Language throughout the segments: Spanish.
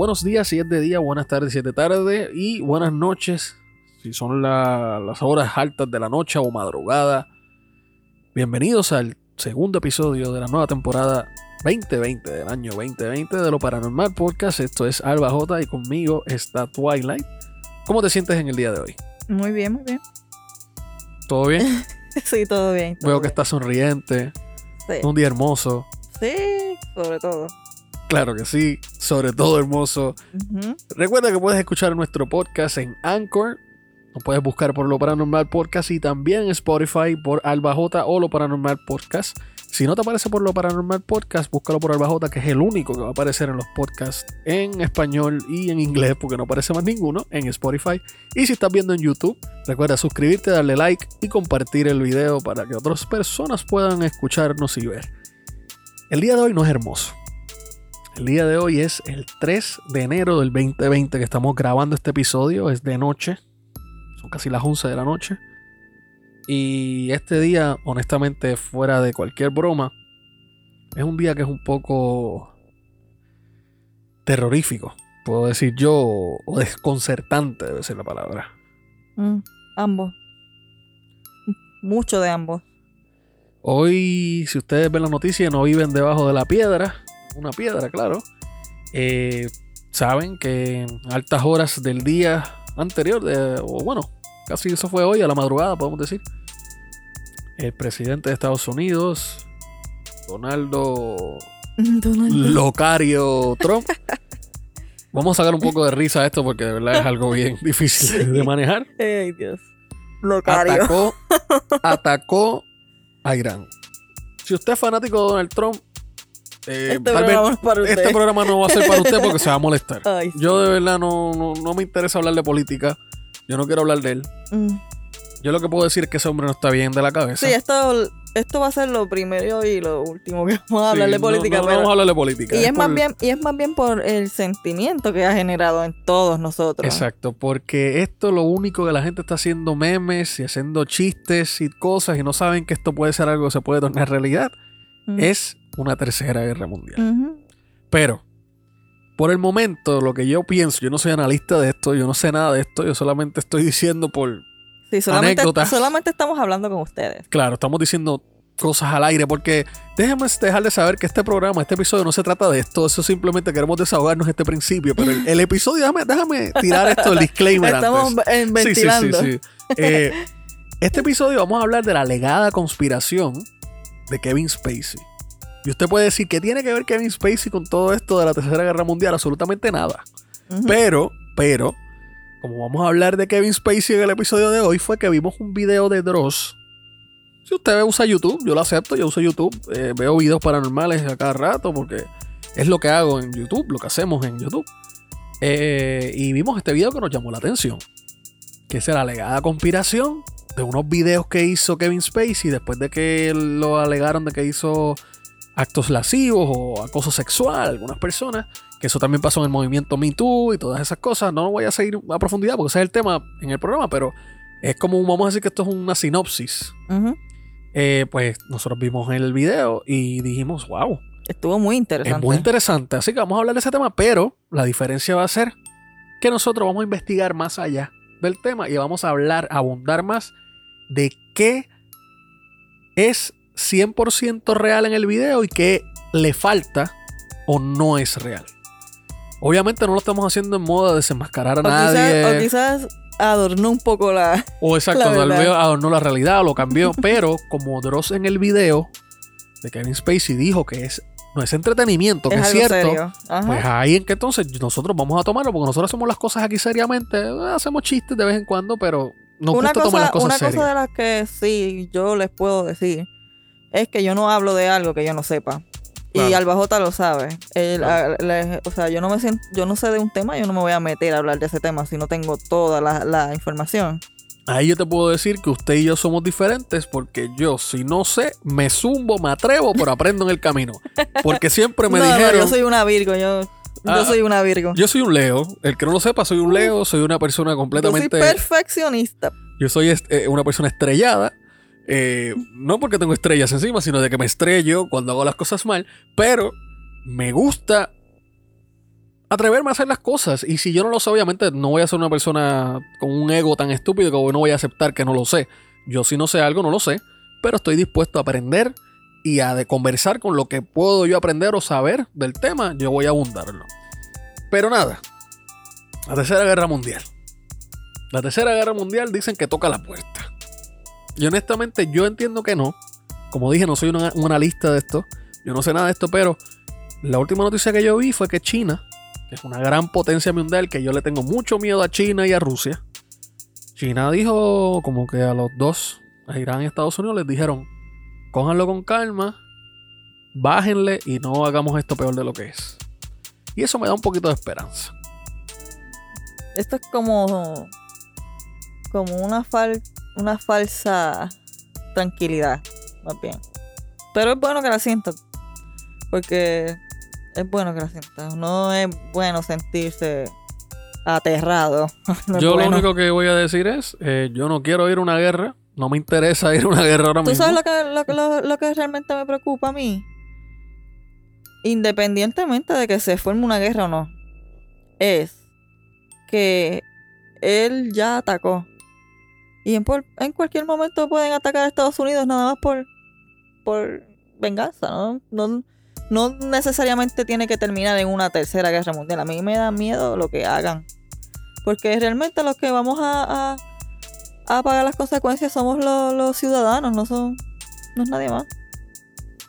Bueno, buenos días si es de día, buenas tardes si es de tarde y buenas noches si son la- las horas altas de la noche o madrugada. Bienvenidos al segundo episodio de la nueva temporada 2020 del año 2020 de lo Paranormal Podcast. Esto es Alba J y conmigo está Twilight. ¿Cómo te sientes en el día de hoy? Muy bien, muy bien. ¿Todo bien? Sí, todo bien. todo Veo que estás sonriente. Sí. Un día hermoso. Sí, sobre todo. Claro que sí, sobre todo hermoso. Recuerda que puedes escuchar nuestro podcast en Anchor. Lo puedes buscar por Lo Paranormal Podcast y también en Spotify por Alba J o Lo Paranormal Podcast. Si no te aparece por Lo Paranormal Podcast, búscalo por Alba J, que es el único que va a aparecer en los podcasts en español y en inglés, porque no aparece más ninguno en Spotify. Y si estás viendo en YouTube, recuerda suscribirte, darle like y compartir el video para que otras personas puedan escucharnos y ver. El día de hoy no es hermoso. El día de hoy es el 3 de enero del 2020 que estamos grabando este episodio. Es de noche. Son casi las 11 de la noche. Y este día, honestamente, fuera de cualquier broma, es un día que es un poco terrorífico. Puedo decir yo, o desconcertante debe ser la palabra. Mm, ambos. Mucho de ambos. Hoy, si ustedes ven las noticias, no viven debajo de la piedra. Una piedra, claro. eh, saben que en altas horas del día anterior, de- o bueno, casi eso fue hoy, a la madrugada, podemos decir. El presidente de Estados Unidos, Donaldo Donald. Locario Trump. Vamos a sacar un poco de risa a esto porque de verdad es algo bien difícil de manejar. Ay, Dios. Locario. atacó, atacó a Irán. Si usted es fanático de Donald Trump, eh, Este tal vez programa es para usted. este programa no va a ser para usted porque se va a molestar. Ay, sí. Yo de verdad no, no, no me interesa hablar de política. Yo no quiero hablar de él. Mm. Yo lo que puedo decir es que ese hombre no está bien de la cabeza. Sí, esto, esto va a ser lo primero y lo último que vamos a hablar Sí, de política. No, no pero- vamos a hablar de política. y, es más por- bien, y es más bien por el sentimiento que ha generado en todos nosotros. Exacto, porque esto lo único que la gente está haciendo memes y haciendo chistes y cosas y no saben que esto puede ser algo que se puede tornar realidad. Mm. Es una tercera guerra mundial. Pero, por el momento, lo que yo pienso, yo no soy analista de esto, yo no sé nada de esto, yo solamente estoy diciendo por, Sí, solamente, Anécdotas. solamente estamos hablando con ustedes. claro, estamos diciendo cosas al aire, porque déjenme dejar de saber que este programa, este episodio no se trata de esto, eso simplemente queremos desahogarnos este principio, pero el, el episodio, déjame, déjame tirar esto, el disclaimer Estamos antes. eh, Sí, sí, ventilando. sí. Eh, este episodio vamos a hablar de la alegada conspiración de Kevin Spacey. Y usted puede decir, ¿qué tiene que ver Kevin Spacey con todo esto de la Tercera Guerra Mundial? Absolutamente nada. Pero, pero, como vamos a hablar de Kevin Spacey en el episodio de hoy, fue que vimos un video de Dross. Si usted usa YouTube, yo lo acepto, yo uso YouTube, eh, veo videos paranormales a cada rato porque es lo que hago en YouTube, lo que hacemos en YouTube. Eh, y vimos este video que nos llamó la atención, que es la alegada conspiración de unos videos que hizo Kevin Spacey después de que lo alegaron de que hizo actos lascivos o acoso sexual algunas personas que eso también pasó en el movimiento Me Too y todas esas cosas. No voy a seguir a profundidad porque ese es el tema en el programa, pero es como, vamos a decir que esto es una sinopsis. Eh, pues nosotros vimos el video y dijimos, wow, Estuvo muy interesante. es muy interesante. Así que vamos a hablar de ese tema, pero la diferencia va a ser que nosotros vamos a investigar más allá del tema y vamos a hablar, a abundar más de qué es 100% real en el video y qué le falta o no es real. Obviamente no lo estamos haciendo en modo de desenmascarar a o, quizás, nadie. o quizás adornó un poco la. O exacto, La tal verdad. vez adornó la realidad o lo cambió. pero como Dross en el video de Kevin Spacey dijo que es, no es entretenimiento, que es cierto. Pues ahí en que entonces nosotros vamos a tomarlo, porque nosotros hacemos las cosas aquí seriamente, hacemos chistes de vez en cuando, pero nos una gusta tomar las cosa, cosas una serias. cosa de las que sí yo les puedo decir es que yo no hablo de algo que yo no sepa. Y Claro. Albajota lo sabe. Él, Claro. a- le- o sea, yo no me siento, yo no sé de un tema, yo no me voy a meter a hablar de ese tema si no tengo toda la, la información. Ahí yo te puedo decir que usted y yo somos diferentes porque yo, si no sé, me zumbo, me atrevo, pero aprendo en el camino. Porque siempre me no, no, dijeron. yo soy una Virgo, yo, Ah, yo soy una Virgo. Yo soy un Leo. El que no lo sepa, soy un Leo. Soy una persona Yo soy completamente. perfeccionista. Yo soy eh, una persona estrellada. Eh, no porque tengo estrellas encima, sino de que me estrello cuando hago las cosas mal. Pero me gusta atreverme a hacer las cosas. Y si yo no lo sé, obviamente no voy a ser una persona con un ego tan estúpido que no voy a aceptar que no lo sé. Yo si no sé algo, no lo sé, pero estoy dispuesto a aprender y a de conversar con lo que puedo yo aprender o saber del tema, yo voy a abundarlo. Pero nada, la tercera guerra mundial. La tercera guerra mundial dicen que toca la puerta. Y honestamente yo entiendo que no. Como dije, no soy una- un analista de esto. Yo no sé nada de esto, pero la última noticia que yo vi fue que China, que es una gran potencia mundial, que yo le tengo mucho miedo a China y a Rusia. China dijo como que a los dos, a Irán y Estados Unidos, les dijeron, cójanlo con calma, bájenle y no hagamos esto peor de lo que es. Y eso me da un poquito de esperanza. Esto es como. como una fal, una falsa tranquilidad, más bien. Pero es bueno que la sientan. Porque es bueno que la sientan. No es bueno sentirse aterrado. No yo bueno. lo único que voy a decir es, eh, yo no quiero ir a una guerra, no me interesa ir a una guerra ahora ¿Tú mismo. sabes lo que, lo, que- lo- lo que realmente me preocupa a mí? Independientemente de que se forme una guerra o no, es que él ya atacó. Y en, cualquier momento pueden atacar a Estados Unidos nada más por, por venganza, ¿no? No, no necesariamente tiene que terminar en una tercera guerra mundial. A mí me da miedo lo que hagan. Porque realmente los que vamos a, a, a pagar las consecuencias somos los, los ciudadanos, no son no es nadie más.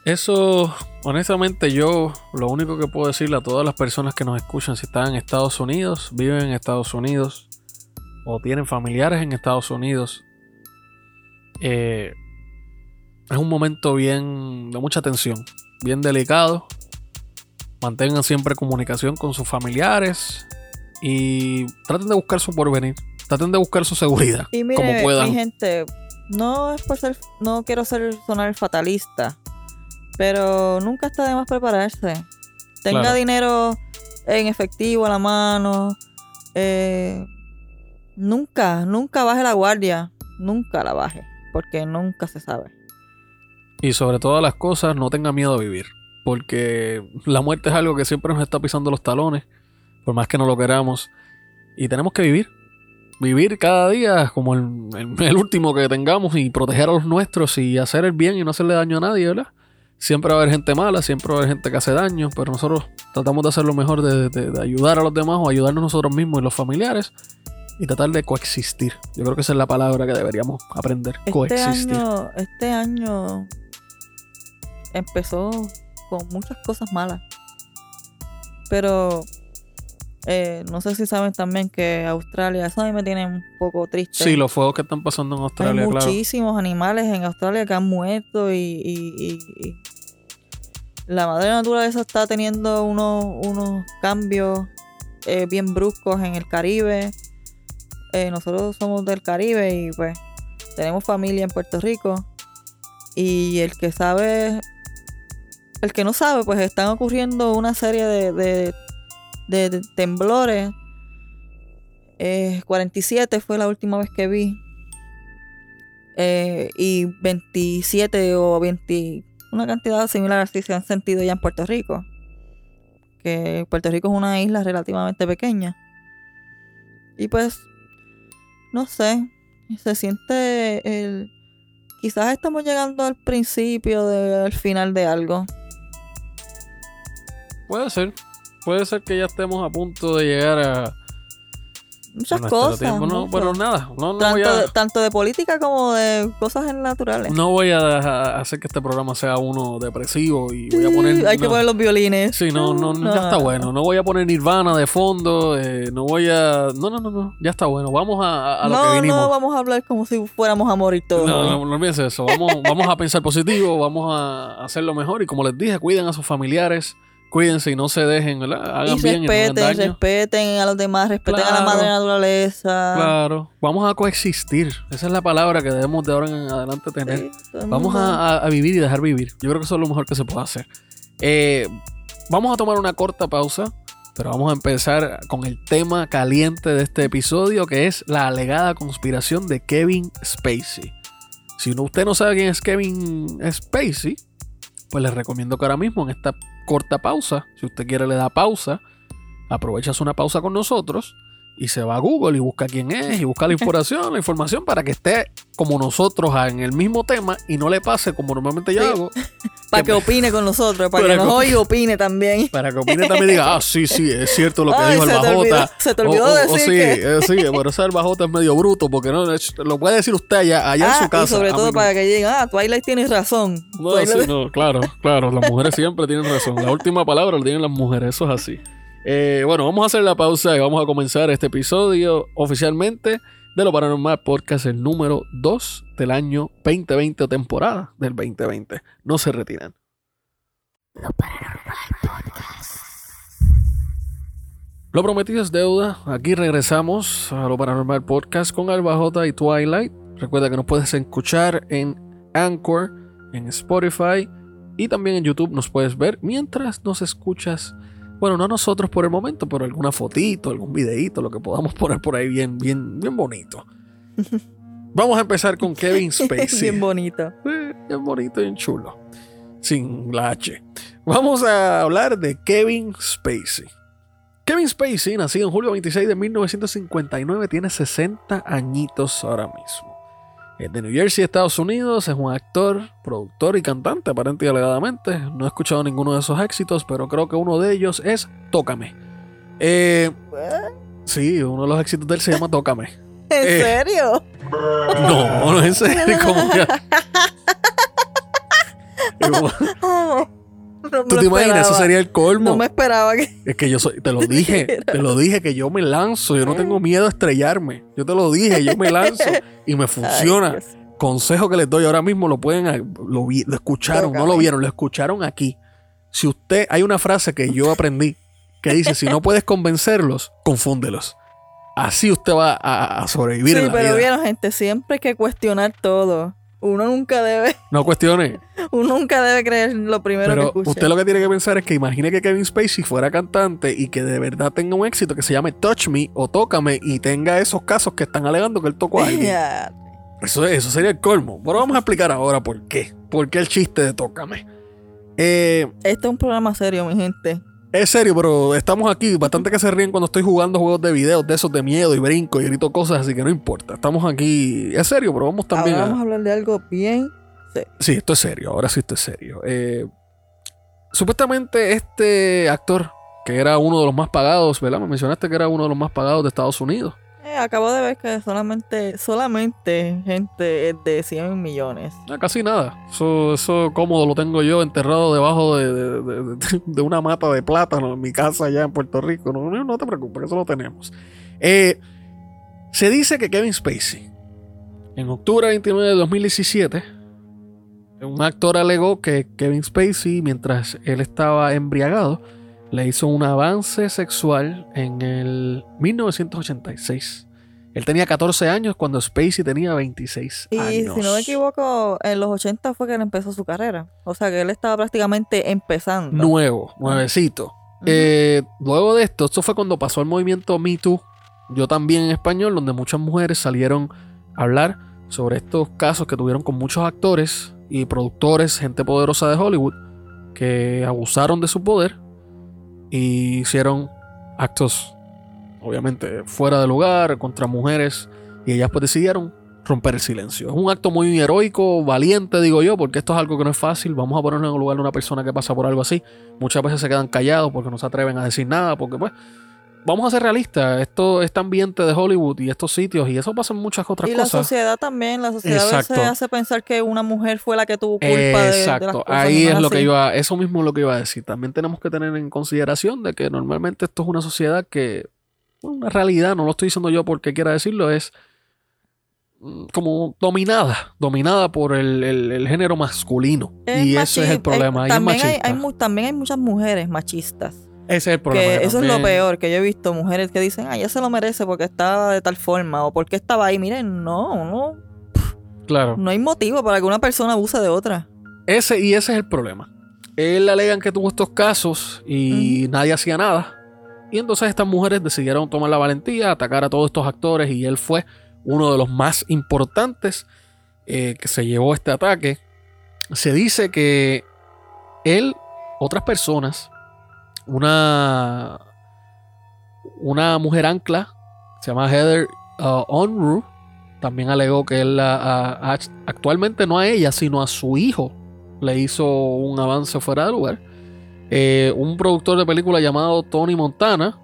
Eso, honestamente, yo lo único que puedo decirle a todas las personas que nos escuchan, si están en Estados Unidos, viven en Estados Unidos o tienen familiares en Estados Unidos, eh, es un momento bien de mucha tensión, bien delicado. Mantengan siempre comunicación con sus familiares y traten de buscar su porvenir, traten de buscar su seguridad Y como mire, puedan. mi gente, no es por ser, no quiero ser sonar fatalista, pero nunca está de más prepararse. Tenga Claro. dinero en efectivo a la mano. eh, nunca, nunca baje la guardia. Nunca la baje. Porque nunca se sabe. Y sobre todas las cosas, no tenga miedo a vivir. Porque la muerte es algo que siempre nos está pisando los talones. Por más que no lo queramos. Y tenemos que vivir. Vivir cada día como el, último que tengamos y proteger a los nuestros y hacer el bien y no hacerle daño a nadie, ¿verdad? Siempre va a haber gente mala, siempre va a haber gente que hace daño, pero nosotros tratamos de hacer lo mejor de, de- de ayudar a los demás o ayudarnos nosotros mismos y los familiares y tratar de coexistir. Yo creo que esa es la palabra que deberíamos aprender, Este coexistir. año, este año empezó con muchas cosas malas. Pero eh, no sé si saben también que Australia, eso a mí me tiene un poco triste. Sí, los fuegos que están pasando en Hay Australia, claro. muchísimos animales en Australia que han muerto y, y- y- y la madre naturaleza está teniendo unos, unos cambios eh, bien bruscos en el Caribe. Eh, nosotros somos del Caribe y pues tenemos familia en Puerto Rico. Y el que sabe, el que no sabe, pues están ocurriendo una serie de, de- temblores. Eh, 47 fue la última vez que vi. Eh, y 27 o 20, una cantidad similar así se han sentido ya en Puerto Rico. Que Puerto Rico es una isla relativamente pequeña. Y pues, no sé, se siente el... Quizás estamos llegando al principio del final de algo. Puede ser. Puede ser que ya estemos a punto de llegar a, Muchas nuestro cosas. tiempo. No, bueno, nada. No, no tanto, voy a, de, tanto de política como de cosas naturales. no voy a hacer que este programa sea uno depresivo y voy a poner. Sí, hay que poner los violines. Sí, no, no, no, ya está bueno. No voy a poner Nirvana de fondo. eh, no voy a. No, no, no, no. Ya está bueno. Vamos a, a lo no, que vinimos. no vamos a hablar como si fuéramos a morir todos. No, no, de eso. Vamos, vamos a pensar positivo, vamos a hacerlo mejor. Y como les dije, cuiden a sus familiares, cuídense y no se dejen, ¿verdad? Hagan y bien y no hagan respeten, daño. respeten a los demás, respeten a la madre naturaleza. Claro, vamos a coexistir. Esa es la palabra que debemos de ahora en adelante tener. Sí, Vamos a, vivir y dejar vivir. Yo creo que eso es lo mejor que se puede hacer. Eh, vamos a tomar una corta pausa, pero vamos a empezar con el tema caliente de este episodio, que es la alegada conspiración de Kevin Spacey. Si usted no sabe quién es Kevin Spacey, pues les recomiendo que ahora mismo en esta corta pausa, si usted quiere le da pausa aprovechas una pausa con nosotros y se va a Google y busca quién es y busca la información, la información para que esté como nosotros en el mismo tema y no le pase como normalmente yo Sí. hago. Para que opine con nosotros, para, Para que nos que- oiga y opine también. Para que opine también y diga, ah, sí, sí, es cierto lo que Ay, dijo el olvidó- Bajota. se te olvidó decir sí, que- eh, sí, pero ese el Bajota es medio bruto porque no lo puede decir usted allá, allá en Ah, su casa. y sobre todo no. para que lleguen, ah, Twilight tienes razón. No, Twilight- sí, no, claro, claro. Las mujeres siempre tienen razón. La última palabra la tienen las mujeres, eso es así. Eh, bueno, vamos a hacer la pausa y vamos a comenzar este episodio oficialmente de Lo Paranormal Podcast, el número 2 del año 2020 o temporada del 2020. No se retiran. Lo prometido es deuda. Aquí regresamos a Lo Paranormal Podcast con Alba J y Twilight. Recuerda que nos puedes escuchar en Anchor, en Spotify y también en YouTube nos puedes ver mientras nos escuchas. Bueno, no nosotros por el momento, pero alguna fotito, algún videíto, lo que podamos poner por ahí bien, bien, bien bonito. Vamos a empezar con Kevin Spacey. Bien bonito. Eh, bien bonito bien chulo. Sin la H. Vamos a hablar de Kevin Spacey. Kevin Spacey, nacido en julio 26 de 1959, tiene 60 añitos ahora mismo. Es de New Jersey, Estados Unidos, es un actor, productor y cantante, aparente y alegadamente. No he escuchado ninguno de esos éxitos, pero creo que uno de ellos es Tócame. Eh, sí, uno de los éxitos de él se llama Tócame. ¿En Eh. serio? No, no en serio, como que- no ¿Tú te imaginas? Eso sería el colmo. No me esperaba que. Es que yo soy, te lo dije, te lo dije que yo me lanzo, yo no tengo miedo a estrellarme. Yo te lo dije, yo me lanzo y me funciona. Ay. Consejo que les doy ahora mismo lo pueden lo, vi- lo escucharon, no lo vieron, lo escucharon aquí. Si usted hay una frase que yo aprendí que dice, si no puedes convencerlos, confúndelos. Así usted va a, a sobrevivir Sí, en la pero vida. vieron, gente, siempre hay que cuestionar todo. Uno nunca debe, No cuestione. uno nunca debe creer lo primero que Pero escuche. usted lo que tiene que pensar es que imagine que Kevin Spacey fuera cantante y que de verdad tenga un éxito que se llame Touch Me o Tócame y tenga esos casos que están alegando que él tocó a alguien. Eso, eso sería el colmo. Pero vamos a explicar ahora por qué. ¿Por qué el chiste de Tócame? Eh, Este es un programa serio, mi gente. Es serio, pero estamos aquí. Bastante que se ríen cuando estoy jugando juegos de videos de esos de miedo y brinco y grito cosas, así que no importa. Estamos aquí. Es serio, pero vamos también Ahora vamos a hablar de algo bien serio. Sí, esto es serio, ahora sí esto es serio. Eh, supuestamente este actor, que era uno de los más pagados, ¿verdad? Me mencionaste que era uno de los más pagados de Estados Unidos. Acabo de ver que solamente, solamente gente es de 100 millones. Ah, casi nada. Eso, eso cómodo lo tengo yo enterrado debajo de, una mata de plátano en mi casa allá en Puerto Rico. No, no te preocupes, eso lo tenemos. Eh, se dice que Kevin Spacey, en octubre 29 de 2017, un actor alegó que Kevin Spacey, mientras él estaba embriagado, le hizo un avance sexual en el 1986. Él tenía 14 años cuando Spacey tenía 26 Y años. si no me equivoco, en los 80 fue que él empezó su carrera. O sea que él estaba prácticamente empezando. Nuevo, nuevecito. Eh, luego de esto, esto fue cuando pasó el movimiento Me Too, yo también en español, donde muchas mujeres salieron a hablar sobre estos casos que tuvieron con muchos actores y productores, gente poderosa de Hollywood, que abusaron de su poder y hicieron actos, obviamente, fuera de lugar, contra mujeres, y ellas pues decidieron romper el silencio. Es un acto muy heroico, valiente, digo yo, porque esto es algo que no es fácil. Vamos a ponernos en el lugar de una persona que pasa por algo así. Muchas veces se quedan callados porque no se atreven a decir nada, porque pues, vamos a ser realistas, esto, este ambiente de Hollywood y estos sitios, y eso pasa en muchas otras y la cosas. sociedad también, la sociedad a veces Exacto. hace pensar que una mujer fue la que tuvo culpa de- de, las Exacto, cosas. ahí no es lo que iba, eso mismo es lo que iba a decir. También tenemos que tener en consideración de que normalmente esto es una sociedad que, una realidad, no lo estoy diciendo yo porque quiera decirlo, es mm, como dominada, dominada por el, el- el género masculino. Es y ese es el problema. es también, hay, machista. hay también hay muchas mujeres machistas. Ese es el problema. Que eso es lo peor, que yo he visto mujeres que dicen, ah, ella se lo merece porque estaba de tal forma o porque estaba ahí. Miren, no, no, Claro. no hay motivo para que una persona abuse de otra. Ese, y ese es el problema. Él alegan que tuvo estos casos y nadie hacía nada. Y entonces estas mujeres decidieron tomar la valentía, atacar a todos estos actores y él fue uno de los más importantes eh, que se llevó este ataque. Se dice que él, otras personas, una, una mujer ancla, se llama Heather uh, Onru, también alegó que él actualmente no a ella, sino a su hijo le hizo un avance fuera de lugar. Eh, un productor de película llamado Tony Montana,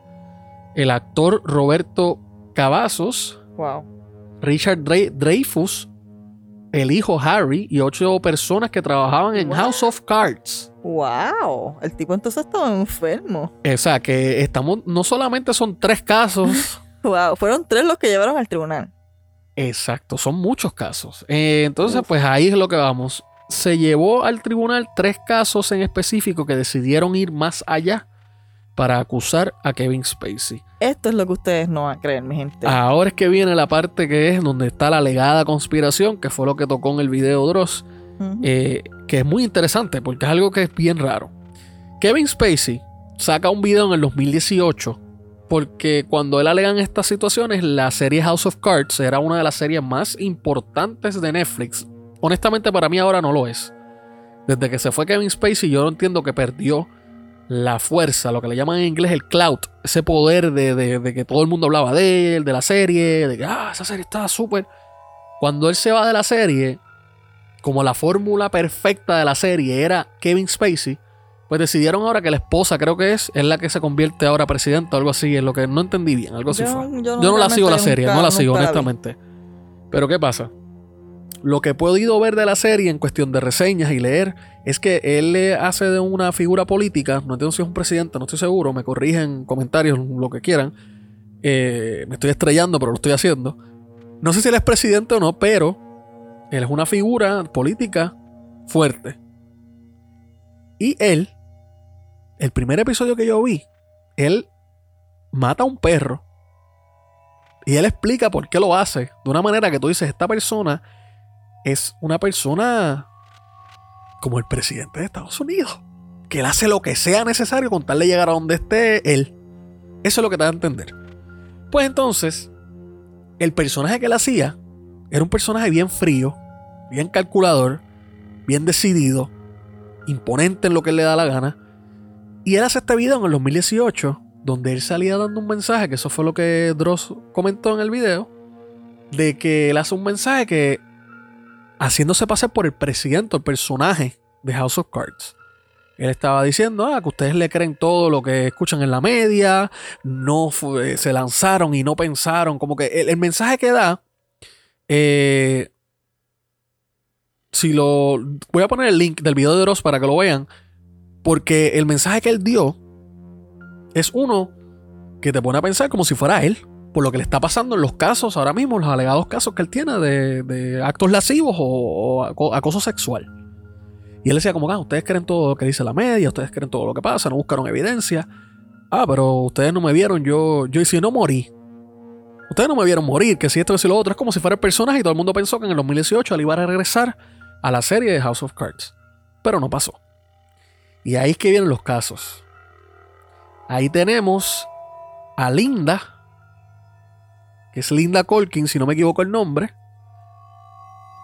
el actor Roberto Cavazos, Richard Dreyfus, el hijo Harry y ocho personas que trabajaban en House of Cards. ¡Wow! El tipo entonces estaba enfermo. O sea, que estamos, no solamente son tres casos. ¡Wow! Fueron tres los que llevaron al tribunal. Exacto, son muchos casos. Eh, entonces, pues ahí es lo que vamos. Se llevó al tribunal tres casos en específico que decidieron ir más allá para acusar a Kevin Spacey. Esto es lo que ustedes no van a creer, mi gente. Ahora es que viene la parte que es donde está la alegada conspiración, que fue lo que tocó en el video Dross, eh, que es muy interesante porque es algo que es bien raro. Kevin Spacey saca un video en el 2018 porque cuando él alega en estas situaciones, la serie House of Cards era una de las series más importantes de Netflix. Honestamente, para mí ahora no lo es. Desde que se fue Kevin Spacey, yo no entiendo que perdió la fuerza, lo que le llaman en inglés el clout, ese poder de, que todo el mundo hablaba de él, de la serie, de que ah, esa serie estaba súper. Cuando él se va de la serie, como la fórmula perfecta de la serie era Kevin Spacey, pues decidieron ahora que la esposa, creo que es, es la que se convierte ahora presidenta o algo así, es lo que no entendí bien, algo así fue. Yo, no, la sigo la serie, no la sigo honestamente. Pero ¿qué pasa? Lo que he podido ver de la serie en cuestión de reseñas y leer es que él le hace de una figura política, no entiendo si es un presidente, no estoy seguro, me corrigen comentarios, lo que quieran. Eh, me estoy estrellando, pero lo estoy haciendo. No sé si él es presidente o no, pero él es una figura política fuerte. Y él el primer episodio que yo vi, él mata a un perro. Y él explica por qué lo hace. De una manera que tú dices, esta persona es una persona como el presidente de Estados Unidos. Que él hace lo que sea necesario con tal de llegar a donde esté él. Eso es lo que te da a entender. Pues entonces, el personaje que él hacía era un personaje bien frío, bien calculador, bien decidido, imponente en lo que él le da la gana y él hace este video en el 2018, donde él salía dando un mensaje, que eso fue lo que Dross comentó en el video, de que él hace un mensaje que haciéndose pasar por el presidente, el personaje de House of Cards. Él estaba diciendo ah, que ustedes le creen todo lo que escuchan en la media, no se lanzaron y no pensaron, como que el, mensaje que da, eh, si lo voy a poner el link del video de Dross para que lo vean, porque el mensaje que él dio es uno que te pone a pensar como si fuera él, por lo que le está pasando en los casos ahora mismo, los alegados casos que él tiene de, actos lascivos o, acoso sexual. Y él decía como, ah, ustedes creen todo lo que dice la media, ustedes creen todo lo que pasa, no buscaron evidencia. Ah, pero ustedes no me vieron, yo, yo y si no morí. Ustedes no me vieron morir, que si esto, que si lo otro, es como si fuera el personaje y todo el mundo pensó que en el 2018 él iba a regresar a la serie de House of Cards. Pero no pasó. Y ahí es que vienen los casos. Ahí tenemos a Linda, es Linda Colkin, si no me equivoco el nombre.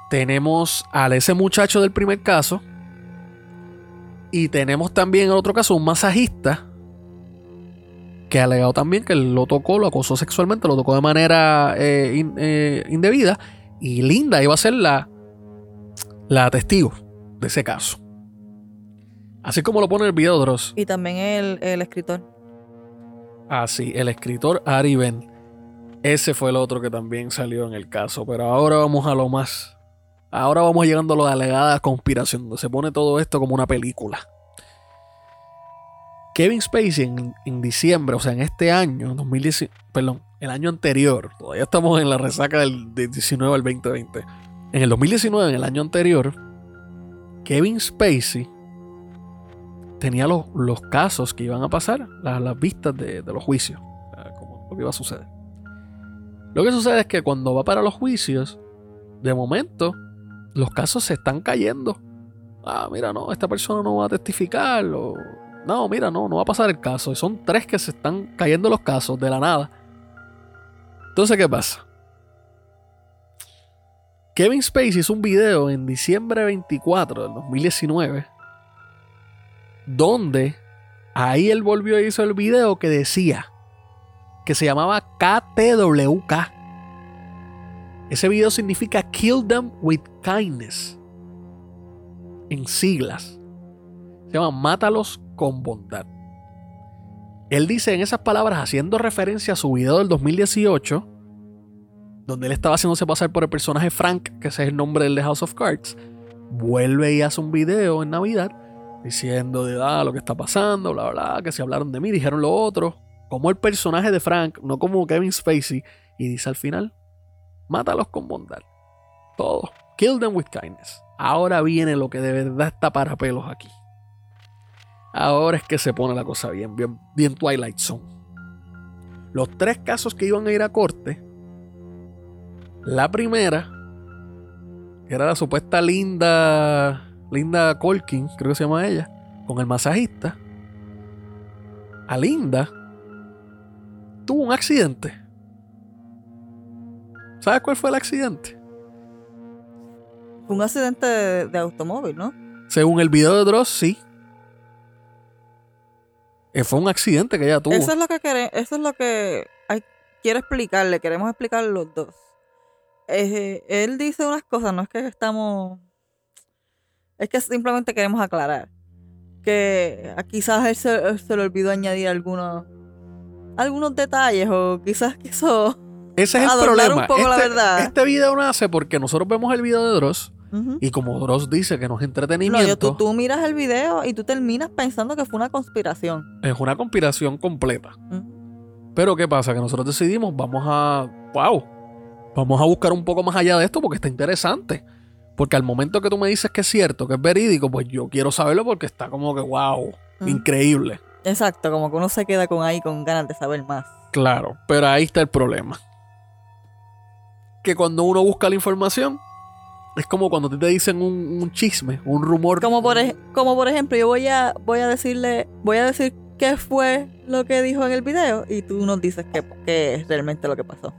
Tenemos a ese muchacho del primer caso. Y tenemos también en otro caso un masajista que ha alegado también que lo tocó, lo acosó sexualmente, lo tocó de manera eh, eh, indebida. Y Linda iba a ser la, la testigo de ese caso. Así como lo pone el video Dross. Y también el, el escritor. Ah, sí, el escritor Ari Ben. Ese fue el otro que también salió en el caso. Pero ahora vamos a lo más. Ahora vamos llegando a lo de alegada conspiración, donde se pone todo esto como una película. Kevin Spacey en, diciembre, o sea, en este año, 2019, perdón, el año anterior, todavía estamos en la resaca del, del 19 al 2020. En el 2019, en el año anterior, Kevin Spacey tenía los, casos que iban a pasar, las, vistas de, los juicios, como lo que iba a suceder. Lo que sucede es que cuando va para los juicios, de momento, los casos se están cayendo. Ah, mira, no, esta persona no va a testificar. no, mira, no, no va a pasar el caso. Y son tres que se están cayendo los casos de la nada. Entonces, ¿qué pasa? Kevin Spacey hizo un video en diciembre 24 del 2019 donde ahí él volvió y hizo el video que decía que se llamaba KTWK. Ese video significa Kill Them with Kindness. En siglas. Se llama Mátalos con bondad. Él dice en esas palabras, haciendo referencia a su video del 2018, donde él estaba haciéndose pasar por el personaje Frank, que ese es el nombre del de House of Cards, vuelve y hace un video en Navidad diciendo de ah, lo que está pasando, bla, bla, que se hablaron de mí, dijeron lo otro, como el personaje de Frank, no como Kevin Spacey, y dice al final, mátalos con bondad. Todo. Kill them with kindness. Ahora viene lo que de verdad está para pelos aquí. Ahora es que se pone la cosa bien, bien, bien Twilight Zone. Los tres casos que iban a ir a corte, la primera, que era la supuesta linda, Linda Colkin, creo que se llama ella, con el masajista. A Linda tuvo un accidente. ¿Sabes cuál fue el accidente? Un accidente de, de automóvil, ¿no? Según el video de Dross, sí. Eh, fue un accidente que ella tuvo. Eso es lo que quere- eso es lo que hay- quiero explicarle, queremos explicar los dos. Eh, él dice unas cosas, no es que estamos. Es que simplemente queremos aclarar. Que quizás él se, se le olvidó añadir algunos. Algunos detalles, o quizás quiso. Ese es el problema. un poco la este, verdad. este video nace porque nosotros vemos el video de Dross y como Dross dice que no es No, entretenimiento, yo- tú, tú miras el video y tú terminas pensando que fue una conspiración. es una conspiración completa. Pero ¿qué pasa? Que nosotros decidimos, vamos a... ¡Wow! Vamos a buscar un poco más allá de esto porque está interesante. Porque al momento que tú me dices que es cierto, que es verídico, pues yo quiero saberlo porque está como que, wow, increíble. Exacto, como que uno se queda con ahí con ganas de saber más. Claro, pero ahí está el problema. Que cuando uno busca la información, es como cuando te dicen un, un chisme, un rumor. Como por, ej- como por ejemplo, yo voy a, voy a decirle, voy a decir qué fue lo que dijo en el video y tú nos dices qué, qué es realmente lo que pasó.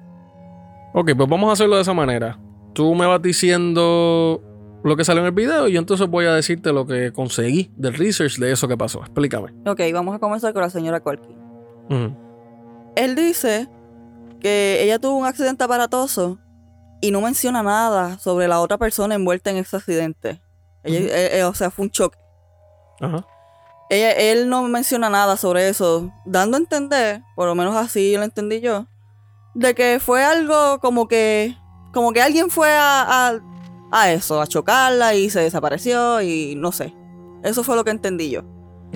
Ok, pues vamos a hacerlo de esa manera. Tú me vas diciendo lo que salió en el video y yo entonces voy a decirte lo que conseguí del research de eso que pasó. Explícame. Ok, vamos a comenzar con la señora Colkin. Ujú. Él dice que ella tuvo un accidente aparatoso y no menciona nada sobre la otra persona envuelta en ese accidente. Ella- eh, eh, o sea, fue un choque. Ajá. Ella- él no menciona nada sobre eso, dando a entender, por lo menos así lo entendí yo, de que fue algo como que, como que alguien fue a, a, a eso, a chocarla y se desapareció y no sé. Eso fue lo que entendí yo.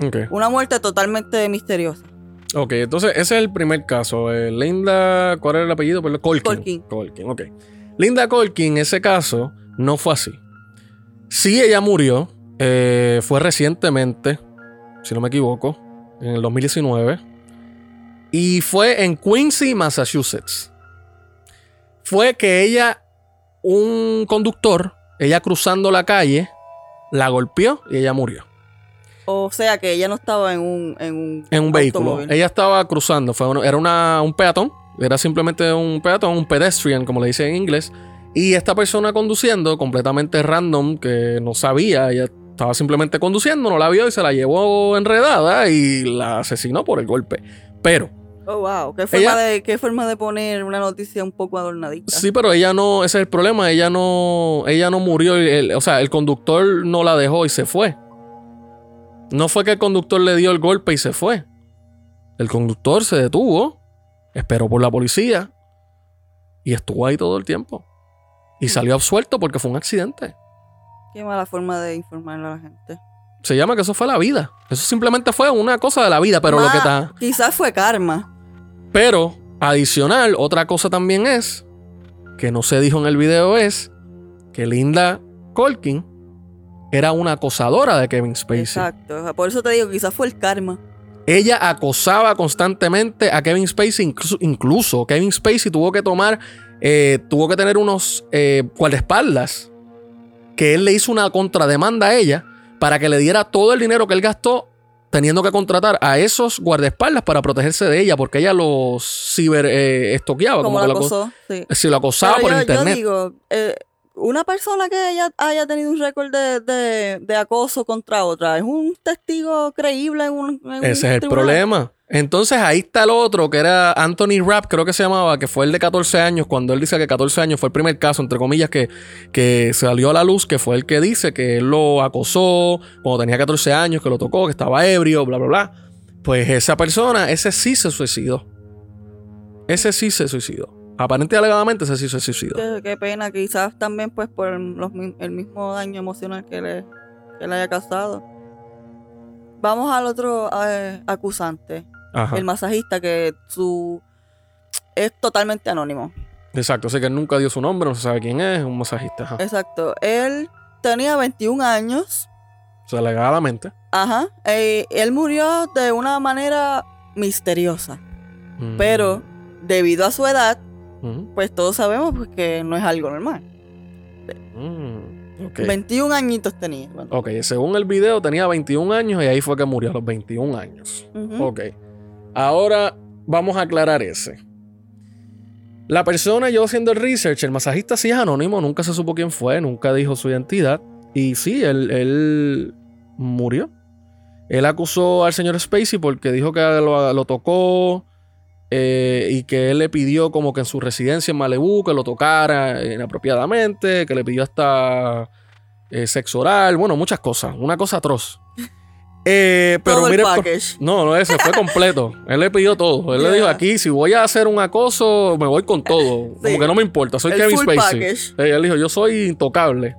Ok. Una muerte totalmente misteriosa. Ok, entonces ese es el primer caso. Eh, Linda, ¿cuál era el apellido? Perdón, Colkin. Colkin. Colkin, ok. Linda Colkin, ese caso, no fue así. Sí, ella murió. eh, fue recientemente, si no me equivoco, en el 2019. Y fue en Quincy, Massachusetts. Fue que ella, un conductor, ella cruzando la calle, la golpeó y ella murió. O sea que ella no estaba en un, en un, En un vehículo. Ella estaba cruzando. Fue uno- era una, un peatón. Era simplemente un peatón, un pedestrian, como le dicen en inglés. Y esta persona conduciendo, completamente random, que no sabía, ella estaba simplemente conduciendo, no la vio y se la llevó enredada y la asesinó por el golpe. Pero, Oh, wow. ¿Qué forma, Ella- de, qué forma de poner una noticia un poco adornadita. sí, pero ella no, ese es el problema, ella no, ella no murió, el- o sea, el conductor no la dejó y se fue. No fue que el conductor le dio el golpe y se fue. El conductor se detuvo, esperó por la policía y estuvo ahí todo el tiempo. Y salió absuelto porque fue un accidente. Qué mala forma de informarle a la gente. Se llama que eso fue la vida. Eso simplemente fue una cosa de la vida, pero lo que está. Quizás fue karma. Pero, adicional, otra cosa también es, que no se dijo en el video, es que Linda Colkin era una acosadora de Kevin Spacey. Exacto. Por eso te digo, quizás fue el karma. Ella acosaba constantemente a Kevin Spacey, incluso, incluso Kevin Spacey tuvo que tomar, eh, tuvo que tener unos eh, guardaespaldas que él le hizo una contrademanda a ella para que le diera todo el dinero que él gastó teniendo que contratar a esos guardaespaldas para protegerse de ella, porque ella los ciber eh, estoqueaba, Como como la acosó. Sí. si lo acosaba Pero por yo, yo internet. digo, eh, una persona que haya, haya tenido un récord de, de- de acoso contra otra es un testigo creíble en un, en un Ese es el problema. Entonces ahí está el otro, que era Anthony Rapp, creo que se llamaba, que fue el de 14 años, cuando él dice que 14 años fue el primer caso, entre comillas, que, que salió a la luz, que fue el que dice que él lo acosó cuando tenía 14 años, que lo tocó, que estaba ebrio, bla, bla, bla. Pues esa persona, ese sí se suicidó. Ese sí se suicidó. Aparentemente alegadamente ese sí se suicidó. Qué, qué pena, quizás también pues por los el mismo daño emocional que le, que le haya causado. Vamos al otro eh, acusante, Ajá. el masajista, que su es totalmente anónimo. Exacto. Así que él nunca dio su nombre, no se sabe quién es, es un masajista. Ajá. Exacto. Él tenía 21 años. O sea, alegadamente. Ajá. eh, él murió de una manera misteriosa. Mm. Pero debido a su edad, Mm. pues todos sabemos pues, que no es algo normal. Mm. Ok. 21 añitos tenía. cuando- Ok, según el video tenía 21 años y ahí fue que murió a los 21 años. Ujú. Ok. Ahora vamos a aclarar ese. La persona, yo haciendo el research, el masajista sí es anónimo, nunca se supo quién fue, nunca dijo su identidad. Y sí, él, él murió. Él acusó al señor Spacey porque dijo que lo, tocó eh, y que él le pidió como que en su residencia en Malibu que lo tocara inapropiadamente, que le pidió hasta eh, sexo oral, bueno, muchas cosas, una cosa atroz. Eh, pero Todo mire, package. no, no, ese fue completo. Él le pidió todo. Él le dijo aquí, si voy a hacer un acoso, me voy con todo. Sí. Como que no me importa, soy El Kevin Spacey. Eh, Él dijo, yo soy intocable.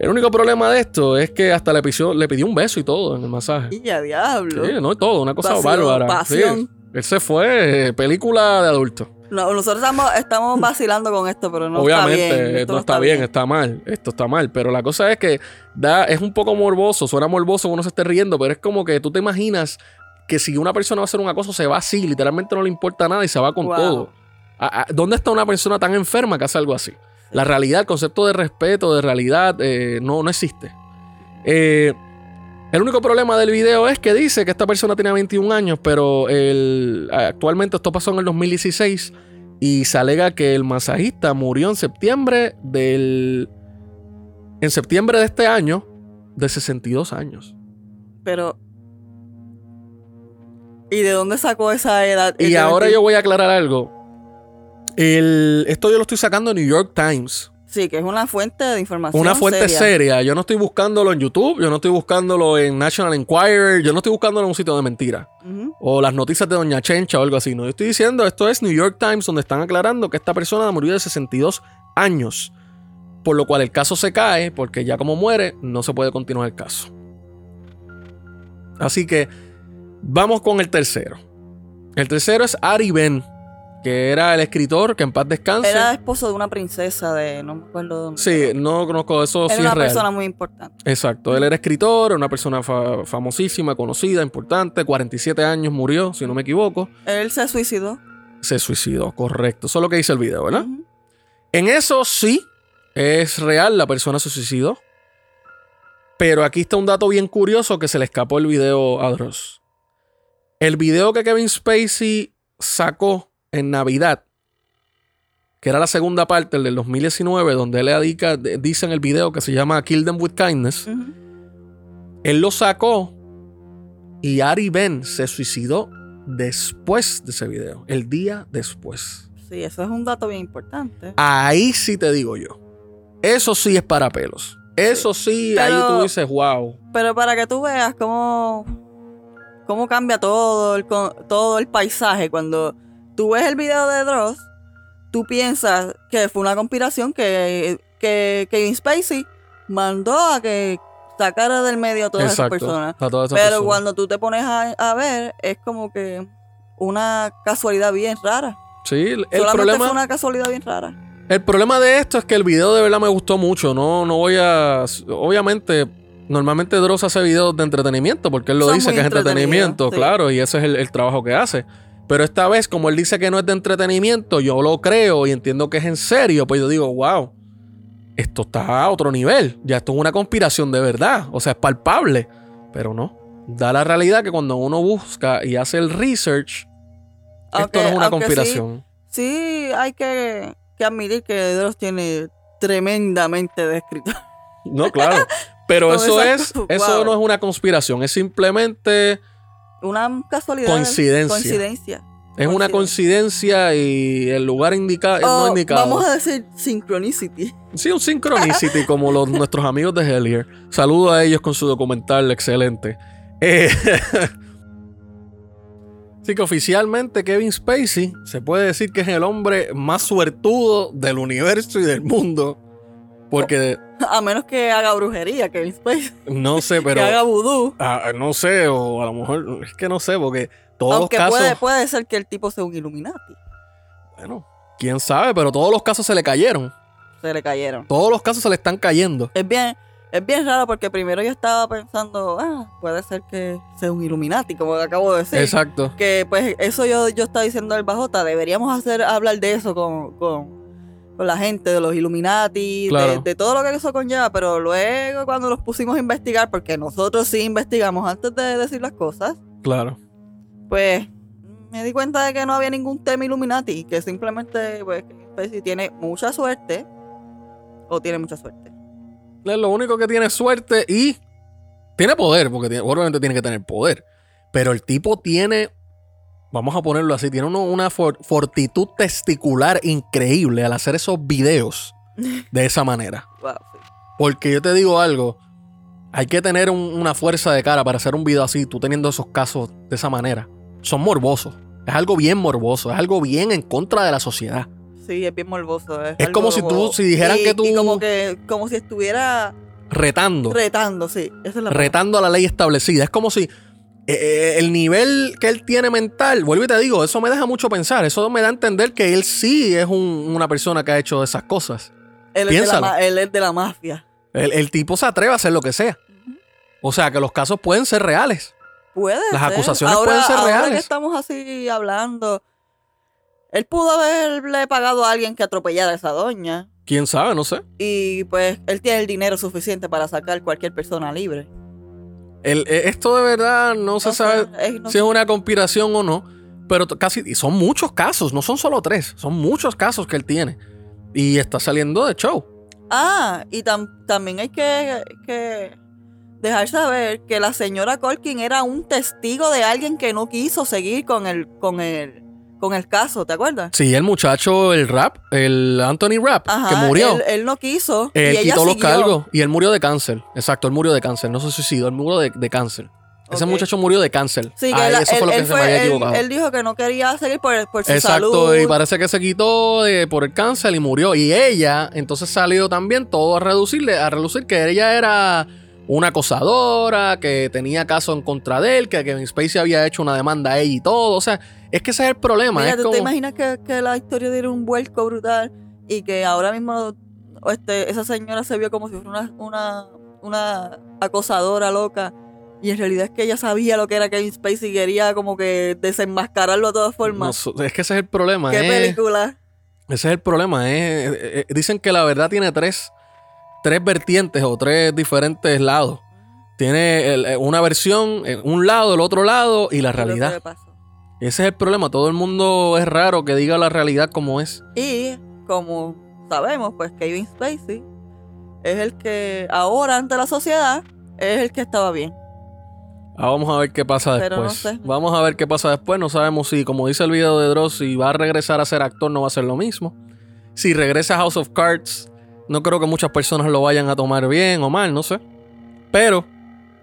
El único problema de esto es que hasta le pidió, le pidió un beso y todo en el masaje. Y ya diablo. Sí, no, todo, una cosa Pasión, bárbara. pasión. Sí. Él se fue, eh, película de adulto. No, nosotros estamos, estamos vacilando con esto, pero no Obviamente, está bien. Esto no está bien, está mal. Esto está mal. Pero la cosa es que da, es un poco morboso, suena morboso que uno se esté riendo, pero es como que tú te imaginas que si una persona va a hacer un acoso, se va así, literalmente no le importa nada y se va con Wow. todo. ¿A- a- ¿Dónde está una persona tan enferma que hace algo así? La realidad, el concepto de respeto, de realidad, eh, no, no existe. Eh, el único problema del video es que dice que esta persona tenía 21 años, pero el- actualmente esto pasó en el 2016 y se alega que el masajista murió en septiembre del. En septiembre de este año, de 62 años. Pero. ¿Y de dónde sacó esa edad? Y ahora 20? yo voy a aclarar algo. El- esto yo lo estoy sacando de New York Times. Sí, que es una fuente de información. Una fuente seria. seria. Yo no estoy buscándolo en YouTube, yo no estoy buscándolo en National Enquirer, yo no estoy buscándolo en un sitio de mentira. O las noticias de Doña Chencha o algo así. No, yo estoy diciendo, esto es New York Times, donde están aclarando que esta persona murió de 62 años. Por lo cual el caso se cae, porque ya como muere, no se puede continuar el caso. Así que vamos con el tercero. El tercero es Ari Ben, que era el escritor, que en paz descanse. Era esposo de una princesa de. No me acuerdo dónde. Sí, no conozco eso, Era sí una es real. persona muy importante. Exacto, él era escritor, una persona fa- famosísima, conocida, importante, 47 años murió, si no me equivoco. Él se suicidó. Se suicidó, correcto. Eso es lo que dice el video, ¿verdad? En eso sí, es real, la persona se suicidó. Pero aquí está un dato bien curioso que se le escapó el video a Dross. El video que Kevin Spacey sacó en Navidad, que era la segunda parte, el del 2019, donde él le dedica, de- dice en el video que se llama Kill Them With Kindness, él lo sacó y Ari Ben se suicidó después de ese video, el día después. Sí, eso es un dato bien importante. Ahí sí te digo yo. Eso sí es para pelos. Eso sí, ahí tú dices, wow. Pero para que tú veas cómo, cómo cambia todo el, todo el paisaje. Cuando tú ves el video de Dross, tú piensas que fue una conspiración que, que Kevin Spacey mandó a que sacara del medio a todas esas personas. a todas esas Pero personas. cuando tú te pones a, a ver, es como que una casualidad bien rara. Sí, el Solamente problema, fue una casualidad bien rara. el problema de esto es que el video de verdad me gustó mucho. No, no voy a. Obviamente, normalmente Dross hace videos de entretenimiento porque él lo Son dice que es entretenimiento, sí. claro, y ese es el, el trabajo que hace. Pero esta vez, como él dice que no es de entretenimiento, yo lo creo y entiendo que es en serio, pues yo digo, wow, esto está a otro nivel. Ya esto es una conspiración de verdad. O sea, es palpable. Pero no. Da la realidad que cuando uno busca y hace el research, esto no es una sí- conspiración. Sí, hay que, que admitir que Dross tiene tremendamente descrito. No, claro. Pero eso es, eso wow. no es una conspiración, es simplemente Una casualidad. Coincidencia. Coincidencia. es una coincidencia y el lugar indica, no O indicado. vamos a decir synchronicity. Sí, un synchronicity como los, nuestros amigos de Hellier. Saludo a ellos con su documental excelente. Eh, Así que oficialmente Kevin Spacey se puede decir que es el hombre más suertudo del universo y del mundo. Porque A menos que haga brujería, Kevin Spacey. no sé, pero que haga vudú. ah, no sé, o a lo mejor es que no sé, porque todos Aunque los casos, puede, puede ser que el tipo sea un Illuminati. bueno, quién sabe, pero todos los casos se le cayeron. Se le cayeron. Todos los casos se le están cayendo. Es bien, es bien raro porque primero yo estaba pensando, ah, puede ser que sea un Illuminati, como acabo de decir. Exacto. Que pues eso yo, yo estaba diciendo al Bajota, deberíamos hacer hablar de eso con, con, con la gente, de los Illuminati, de- Claro. de, todo lo que eso conlleva, pero luego cuando los pusimos a investigar, porque nosotros sí investigamos antes de decir las cosas, Claro. pues me di cuenta de que no había ningún tema Illuminati, que simplemente pues pues, si tiene mucha suerte o tiene mucha suerte. Es lo único que tiene suerte y tiene poder, porque tiene- obviamente tiene que tener poder. Pero el tipo tiene, vamos a ponerlo así, tiene uno- una for- fortitud testicular increíble al hacer esos videos de esa manera. Wow. Porque yo te digo algo, hay que tener un- una fuerza de cara para hacer un video así, tú teniendo esos casos de esa manera. Son morbosos. Es algo bien morboso, es algo bien en contra de la sociedad. Sí, es bien morboso. Es, como si tú- si dijeran y- que tú- y como que como si estuviera Retando. retando, sí. Esa es la palabra. retando a la ley establecida. Es como si el nivel que él tiene mental, vuelvo y te digo, eso me deja mucho pensar. Eso me da a entender que él sí es un- una persona que ha hecho esas cosas. Él es, de la, él es de la mafia. El, el tipo se atreve a hacer lo que sea. O sea, que los casos pueden ser reales. Puede Las ser. acusaciones Ahora- pueden ser ahora reales. que estamos así hablando, él pudo haberle pagado a alguien que atropellara a esa doña. ¿Quién sabe? No sé. Y pues él tiene el dinero suficiente para sacar cualquier persona libre. El- eh, esto de verdad no se sabe es- no si es una conspiración o no. Pero casi, y son muchos casos, no son solo tres, son muchos casos que él tiene. Y está saliendo de show. Ah, y tam- también hay que, que dejar saber que la señora Colkin era un testigo de alguien que no quiso seguir con el, con el, con el caso, ¿te acuerdas? Sí, el muchacho, el rap, el Anthony Rap, que murió. Él, él no quiso. Él y ella quitó los siguió. cargos y él murió de cáncer. Exacto, él murió de cáncer. No se suicidó, él murió de, de cáncer. Ese muchacho murió de cáncer. Sí, que Ay, él, eso él- fue lo que él se me había equivocado. él dijo que no quería seguir por, por su Exacto, salud. y parece que se quitó de- por el cáncer y murió. Y ella, entonces salió también todo a reducirle, a relucir que ella era una acosadora, que tenía caso en contra de él, que Kevin Spacey había hecho una demanda a ella y todo. O sea, es que ese es el problema. Mira, es ¿tú como- te imaginas que, que la historia diera un vuelco brutal y que ahora mismo este, esa señora se vio como si fuera una, una, una acosadora loca y en realidad es que ella sabía lo que era Kevin Spacey y quería como que desenmascararlo de todas formas. es que ese es el problema. ¿Qué es- película? Ese es el problema. eh, eh, eh, dicen que la verdad tiene tres, tres vertientes o tres diferentes lados. Tiene el- eh, una versión, un lado, el otro lado y la realidad. Ese es el problema. Todo el mundo es raro que diga la realidad como es. Y como sabemos, pues Kevin Spacey es el que ahora ante la sociedad es el que estaba bien. Ah, vamos a ver qué pasa Pero no después. sé. Vamos a ver qué pasa después. No sabemos si, como dice el video de Dross, si va a regresar a ser actor, no va a ser lo mismo. Si regresa a House of Cards, no creo que muchas personas lo vayan a tomar bien o mal, no sé. Pero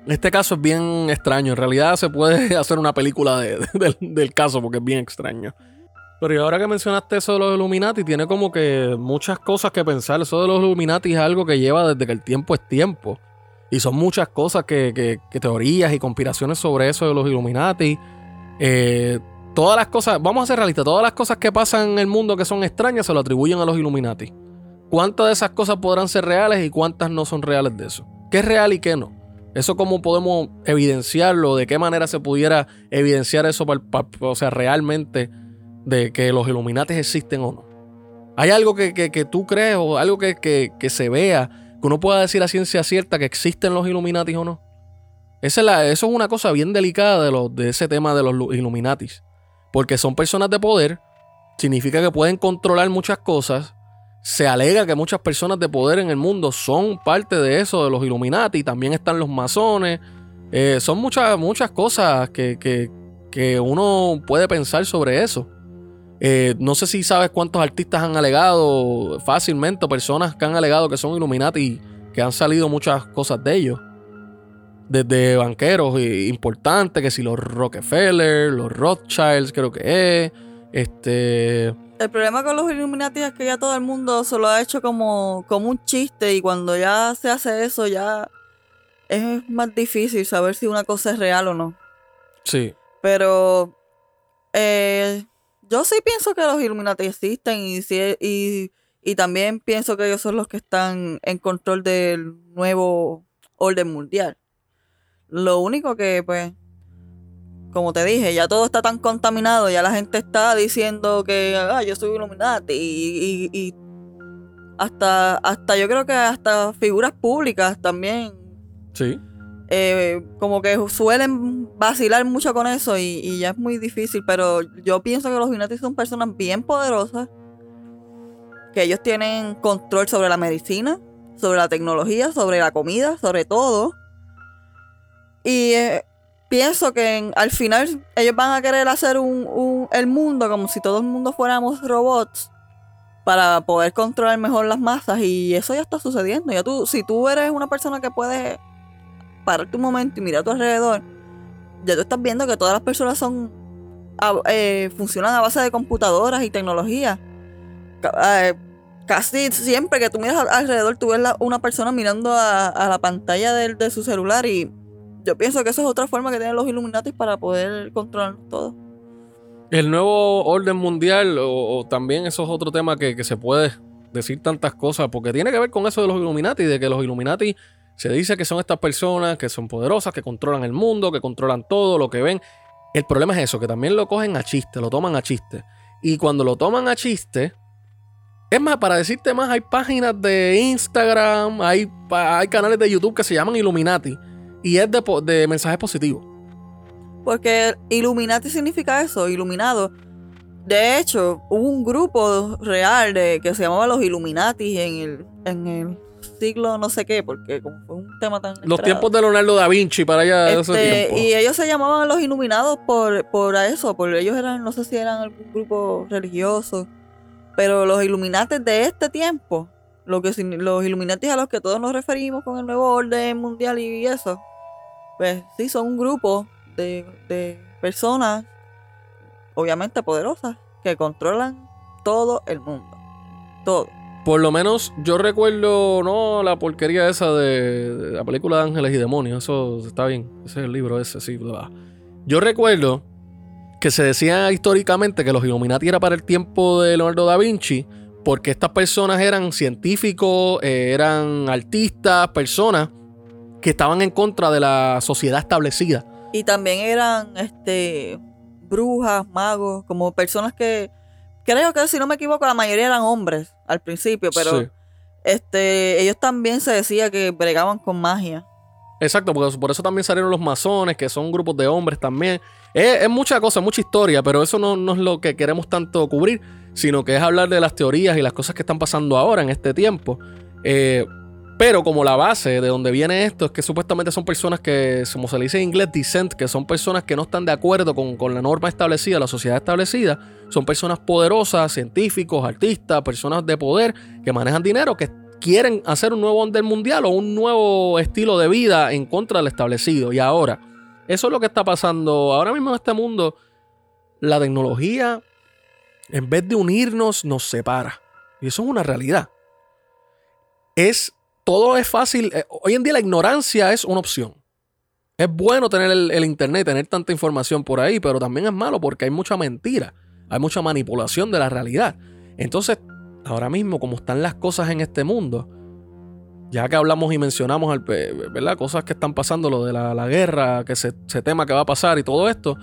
este caso es bien extraño. En realidad se puede hacer una película de- de- del, caso porque es bien extraño. Pero y ahora que mencionaste eso de los Illuminati, tiene como que muchas cosas que pensar. Eso de los Illuminati es algo que lleva desde que el tiempo es tiempo. Y son muchas cosas que, que- que teorías y conspiraciones sobre eso de los Illuminati. Eh, todas las cosas, vamos a ser realistas, todas las cosas que pasan en el mundo que son extrañas se lo atribuyen a los Illuminati. ¿Cuántas de esas cosas podrán ser reales y cuántas no son reales de eso? ¿Qué es real y qué no? Eso cómo podemos evidenciarlo, de qué manera se pudiera evidenciar eso, o sea, realmente de que los Illuminati existen o no. ¿Hay algo que, que- tú crees o algo que, que- se vea, que uno pueda decir a ciencia cierta que existen los Illuminati o no? Esa es eso es una cosa bien delicada de, de ese tema de los lu- Illuminatis. Porque son personas de poder, significa que pueden controlar muchas cosas, se alega que muchas personas de poder en el mundo son parte de eso, de los Illuminati. También están los masones. Eh, son muchas, muchas cosas que, que, que uno puede pensar sobre eso. Eh, no sé si sabes cuántos artistas han alegado fácilmente, personas que han alegado que son Illuminati, que han salido muchas cosas de ellos. Desde banqueros importantes, que si los Rockefeller, los Rothschilds, creo que es. Este. El problema con los Illuminati es que ya todo el mundo se lo ha hecho como, como un chiste y cuando ya se hace eso ya es más difícil saber si una cosa es real o no. Sí. Pero eh, yo sí pienso que los Illuminati existen y, y, y también pienso que ellos son los que están en control del nuevo orden mundial. Lo único que, pues, como te dije, ya todo está tan contaminado, ya la gente está diciendo que ah, yo soy Illuminati y, y, hasta, hasta yo creo que hasta figuras públicas también. Sí. Eh, como que suelen vacilar mucho con eso y, ya es muy difícil, pero yo pienso que los Illuminati son personas bien poderosas, que ellos tienen control sobre la medicina, sobre la tecnología, sobre la comida, sobre todo. Y eh, pienso que al final ellos van a querer hacer un, el mundo como si todo el mundo fuéramos robots para poder controlar mejor las masas y eso ya está sucediendo. Ya tú, si tú eres una persona que puede pararte un momento y mirar a tu alrededor, ya tú estás viendo que todas las personas son eh, funcionan a base de computadoras y tecnología. Eh, casi siempre que tú miras alrededor, tú ves una persona mirando a, la pantalla de, de su celular y yo pienso que eso es otra forma que tienen los Illuminati para poder controlar todo. El nuevo orden mundial, o, también eso es otro tema que, se puede decir tantas cosas, porque tiene que ver con eso de los Illuminati, de que los Illuminati se dice que son estas personas que son poderosas, que controlan el mundo, que controlan todo, lo que ven. El problema es eso, que también lo cogen a chiste, lo toman a chiste. Y cuando lo toman a chiste, es más, para decirte más, hay páginas de Instagram, hay, hay canales de YouTube que se llaman Illuminati y es de, de mensajes positivos. Porque Illuminati significa eso, iluminado. De hecho, hubo un grupo real de que se llamaba los Illuminati en el, en el siglo no sé qué, porque como fue un tema tan... Los tiempos de Leonardo da Vinci para allá de este, Y ellos se llamaban los Iluminados por, por eso, porque ellos eran, no sé si eran algún grupo religioso, pero los Illuminati de este tiempo, lo que, los Illuminati a los que todos nos referimos con el nuevo orden mundial y eso, pues sí, son un grupo de, personas, obviamente poderosas, que controlan todo el mundo. Todo. Por lo menos yo recuerdo, no la porquería esa de, la película de Ángeles y Demonios. Eso está bien. Ese es el libro ese, sí. Yo recuerdo que se decía históricamente que los Illuminati era para el tiempo de Leonardo da Vinci, porque estas personas eran científicos, eh, eran artistas, personas que estaban en contra de la sociedad establecida. Y también eran este brujas, magos, como personas que creo que si no me equivoco la mayoría eran hombres al principio, pero este ellos también se decía que bregaban con magia. Exacto, porque por eso también salieron los masones, que son grupos de hombres también. Es, es mucha cosa, mucha historia, pero eso no, no, es lo que queremos tanto cubrir, sino que es hablar de las teorías y las cosas que están pasando ahora en este tiempo. Eh, pero como la base de donde viene esto es que supuestamente son personas que, como se le dice en inglés, dissent, que son personas que no están de acuerdo con, la norma establecida, la sociedad establecida. Son personas poderosas, científicos, artistas, personas de poder que manejan dinero, que quieren hacer un nuevo orden mundial o un nuevo estilo de vida en contra del establecido. Y ahora, eso es lo que está pasando ahora mismo en este mundo. La tecnología, en vez de unirnos, nos separa. Y eso es una realidad. Es todo es fácil. Eh, hoy en día la ignorancia es una opción. Es bueno tener el, internet, tener tanta información por ahí, pero también es malo porque hay mucha mentira, hay mucha manipulación de la realidad. Entonces, ahora mismo, como están las cosas en este mundo, ya que hablamos y mencionamos ¿verdad? cosas que están pasando, lo de la, guerra, que se, tema que va a pasar y todo esto,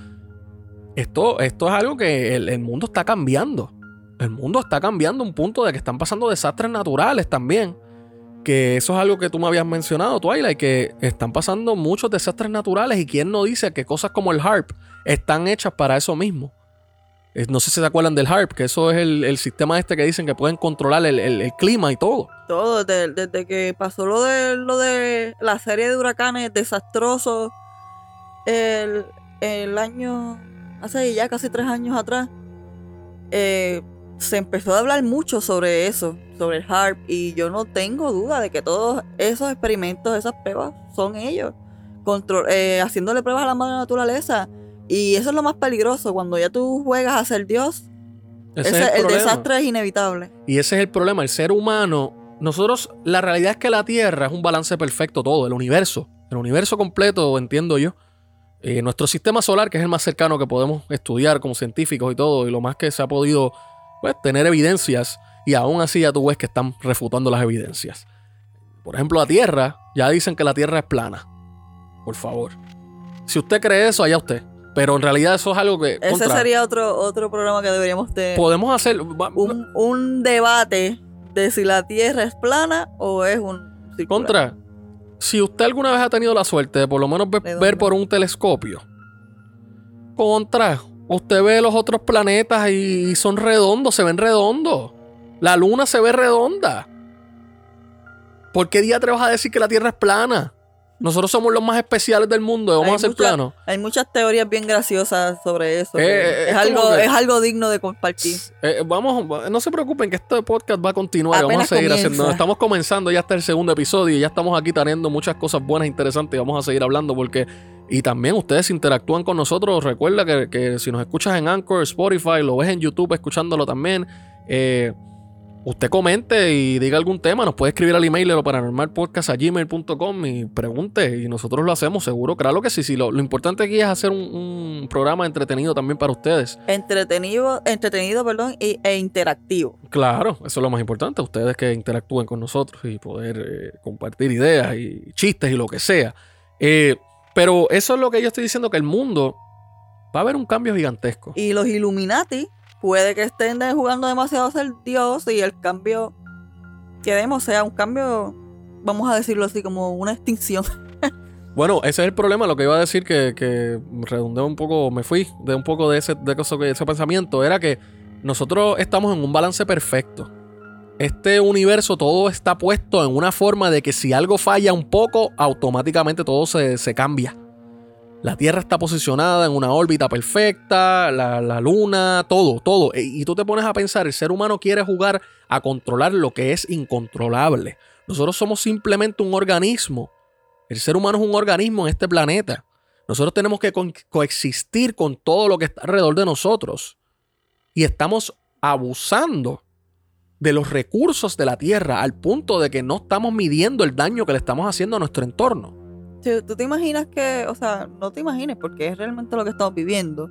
esto, esto es algo que el, el mundo está cambiando. El mundo está cambiando un punto de que están pasando desastres naturales también que eso es algo que tú me habías mencionado, Twilight, que están pasando muchos desastres naturales y quién no dice que cosas como el HARP están hechas para eso mismo. No sé si se acuerdan del HARP, que eso es el, el sistema este que dicen que pueden controlar el, el- clima y todo. Todo, desde, que pasó lo de lo de la serie de huracanes desastrosos el año, hace ya casi tres años atrás, eh, se empezó a hablar mucho sobre eso, sobre el HARP, y yo no tengo duda de que todos esos experimentos, esas pruebas, son ellos, contro- eh, haciéndole pruebas a la madre naturaleza. Y eso es lo más peligroso, cuando ya tú juegas a ser Dios, Ese ese- es el, desastre es inevitable. Y ese es el problema. El ser humano, nosotros, la realidad es que la Tierra es un balance perfecto todo, el universo. El universo completo, entiendo yo. Eh, nuestro sistema solar, que es el más cercano que podemos estudiar como científicos y todo, y lo más que se ha podido pues, tener evidencias, y aún así ya tú ves que están refutando las evidencias. Por ejemplo, la Tierra, ya dicen que la Tierra es plana. Por favor. Si usted cree eso, allá usted. Pero en realidad eso es algo que... Ese contra, sería otro, otro programa que deberíamos de... Podemos hacer... un, un debate de si la Tierra es plana o es un circular. Contra, si usted alguna vez ha tenido la suerte de por lo menos ve- Redonda. ver por un telescopio, contra, usted ve los otros planetas y son redondos, se ven redondos. La luna se ve redonda. ¿Por qué día te vas a decir que la Tierra es plana? Nosotros somos los más especiales del mundo y vamos Hay a ser mucha- planos. Hay muchas teorías bien graciosas sobre eso. Eh, eh, es, es algo, que- es algo digno de compartir. Eh, vamos, no se preocupen que este podcast va a continuar. y vamos a Apenas seguir comienza. haciendo. Estamos comenzando ya hasta el segundo episodio y ya estamos aquí teniendo muchas cosas buenas e interesantes y vamos a seguir hablando porque. Y también ustedes interactúan con nosotros. Recuerda que, que si nos escuchas en Anchor, Spotify, lo ves en YouTube escuchándolo también. eh, usted comente y diga algún tema. Nos puede escribir al email de lo paranormalpodcast.gmail.com y pregunte y nosotros lo hacemos seguro. Claro que sí. sí lo, lo importante aquí es hacer un, un programa entretenido también para ustedes. Entretenido, entretenido perdón, y- e interactivo. Claro, eso es lo más importante. Ustedes que interactúen con nosotros y poder eh, compartir ideas y chistes y lo que sea. Eh, pero eso es lo que yo estoy diciendo, que el mundo va a haber un cambio gigantesco. Y los Illuminati puede que estén jugando demasiado a ser Dios y el cambio que demos sea un cambio, vamos a decirlo así, como una extinción. Bueno, ese es el problema. Lo que iba a decir que, que redondeé un poco, me fui de un poco de ese, de ese pensamiento, era que nosotros estamos en un balance perfecto. Este universo todo está puesto en una forma de que si algo falla un poco, automáticamente todo se, se cambia. La Tierra está posicionada en una órbita perfecta, la, la Luna, todo, todo. E- Y tú te pones a pensar, el ser humano quiere jugar a controlar lo que es incontrolable. Nosotros somos simplemente un organismo. El ser humano es un organismo en este planeta. Nosotros tenemos que co- coexistir con todo lo que está alrededor de nosotros. Y estamos abusando de los recursos de la Tierra al punto de que no estamos midiendo el daño que le estamos haciendo a nuestro entorno. ¿Tú te imaginas que, o sea, no te imagines porque es realmente lo que estamos viviendo?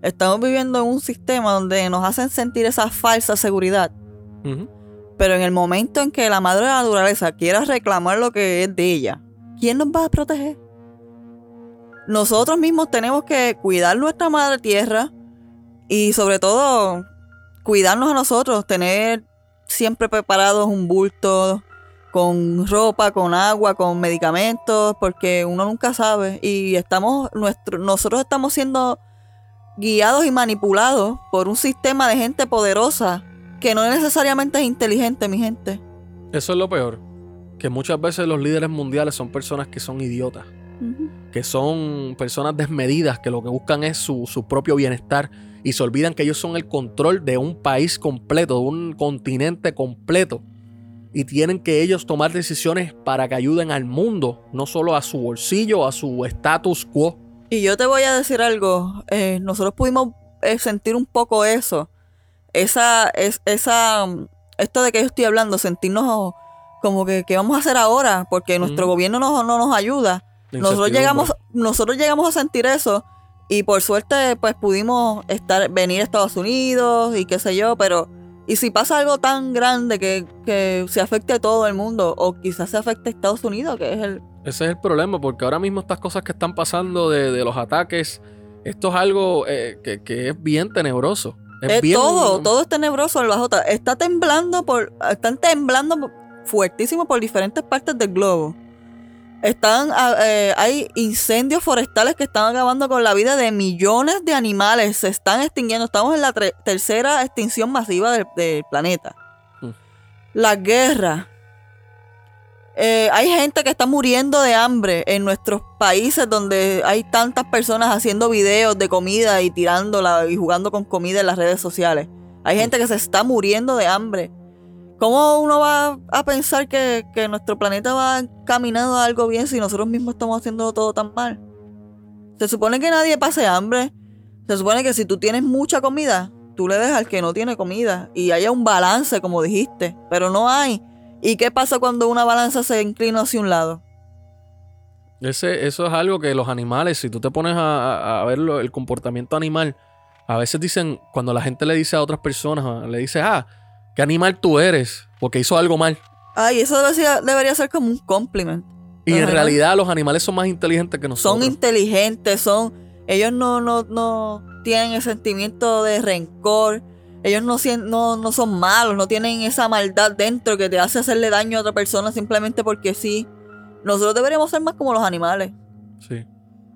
Estamos viviendo en un sistema donde nos hacen sentir esa falsa seguridad. Pero en el momento en que la madre de la naturaleza quiera reclamar lo que es de ella, ¿quién nos va a proteger? Nosotros mismos tenemos que cuidar nuestra madre tierra y sobre todo cuidarnos a nosotros, tener siempre preparados un bulto con ropa, con agua, con medicamentos, porque uno nunca sabe y estamos nuestro, nosotros estamos siendo guiados y manipulados por un sistema de gente poderosa que no necesariamente es inteligente, mi gente. Eso es lo peor. Que muchas veces los líderes mundiales son personas que son idiotas. que son personas desmedidas que lo que buscan es su, su propio bienestar y se olvidan que ellos son el control de un país completo, de un continente completo. Y tienen que ellos tomar decisiones para que ayuden al mundo, no solo a su bolsillo, a su status quo. Y yo te voy a decir algo, eh, nosotros pudimos eh, sentir un poco eso, esa, es, esa, esto de que yo estoy hablando, sentirnos como que, ¿qué vamos a hacer ahora? Porque nuestro gobierno no, no nos ayuda. Nosotros llegamos, nosotros llegamos a sentir eso y por suerte pues pudimos estar, venir a Estados Unidos y qué sé yo, pero y si pasa algo tan grande que, que se afecte a todo el mundo o quizás se afecte a Estados Unidos, que es el... Ese es el problema, porque ahora mismo estas cosas que están pasando de, de los ataques, esto es algo eh, que, que es bien tenebroso. Es bien- todo, todo es tenebroso en la Jota. Está temblando por, están temblando fuertísimo por diferentes partes del globo. Están, ah, eh, hay incendios forestales que están acabando con la vida de millones de animales. Se están extinguiendo. Estamos en la tercera extinción masiva del, del planeta. Mm. La guerra. Eh, hay gente que está muriendo de hambre en nuestros países donde hay tantas personas haciendo videos de comida y tirándola y jugando con comida en las redes sociales. Hay gente que se está muriendo de hambre. ¿Cómo uno va a pensar que, nuestro planeta va caminando a algo bien si nosotros mismos estamos haciendo todo tan mal? Se supone que nadie pase hambre. Se supone que si tú tienes mucha comida, tú le des al que no tiene comida y haya un balance, como dijiste, pero no hay. ¿Y qué pasa cuando una balanza se inclina hacia un lado? Ese, eso es algo que los animales, si tú te pones a, ver el comportamiento animal, a veces dicen, cuando la gente le dice a otras personas, le dice, ah, ¿qué animal tú eres? Porque hizo algo mal. Ay, eso debería, debería ser como un compliment. Y en realidad los animales son más inteligentes que nosotros. Son inteligentes, son. Ellos no, no, no tienen el sentimiento de rencor. Ellos no, no, no son malos, no tienen esa maldad dentro que te hace hacerle daño a otra persona simplemente porque sí. Nosotros deberíamos ser más como los animales. Sí.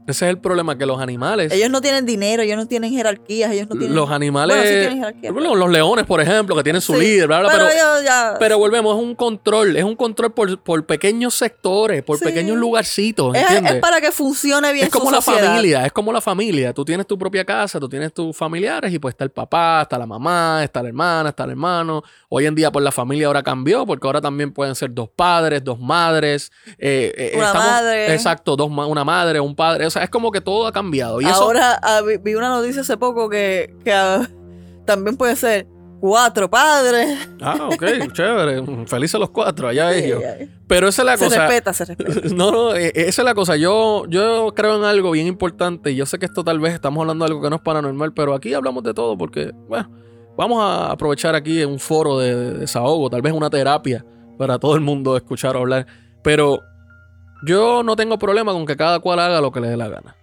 Ese es el problema, que los animales... Ellos no tienen dinero, ellos no tienen jerarquías, ellos no tienen. los animales... Bueno, sí tienen jerarquía. Bueno, los leones, por ejemplo, que tienen su Sí, líder, bla, bla, pero, pero, ya. pero volvemos, es un control, es un control por, por pequeños sectores, por Sí. pequeños lugarcitos, es, ¿entiendes? es para que funcione bien Es como su la sociedad. familia, es como la familia. Tú tienes tu propia casa, tú tienes tus familiares y pues está el papá, está la mamá, está la hermana, está el hermano. Hoy en día pues la familia ahora cambió porque ahora también pueden ser dos padres, dos madres. eh, eh, Una madre. Exacto, dos una madre, un padre. O sea, es como que todo ha cambiado. Y Ahora ah, vi, una noticia hace poco que, que ah, también puede ser cuatro padres. Ah, ok, chévere. Felices los cuatro, allá ellos. Ay, ay. Pero esa es la Se cosa. respeta, se respeta. No, no, eh, esa es la cosa. Yo, yo creo en algo bien importante. Y yo sé que esto tal vez estamos hablando de algo que no es paranormal, pero aquí hablamos de todo porque, bueno, vamos a aprovechar aquí un foro de, de desahogo, tal vez una terapia para todo el mundo escuchar o hablar. Pero yo no tengo problema con que cada cual haga lo que le dé la gana.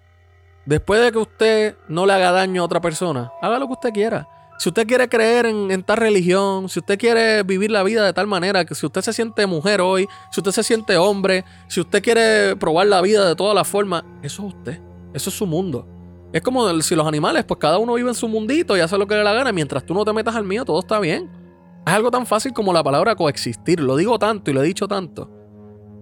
Después de que usted no le haga daño a otra persona, haga lo que usted quiera. Si usted quiere creer en, tal religión, si usted quiere vivir la vida de tal manera, que si usted se siente mujer hoy, si usted se siente hombre, si usted quiere probar la vida de todas las formas, eso es usted. Eso es su mundo. Es como si los animales, pues cada uno vive en su mundito y hace lo que le dé la gana. Mientras tú no te metas al mío, todo está bien. Es algo tan fácil como la palabra coexistir. Lo digo tanto y lo he dicho tanto.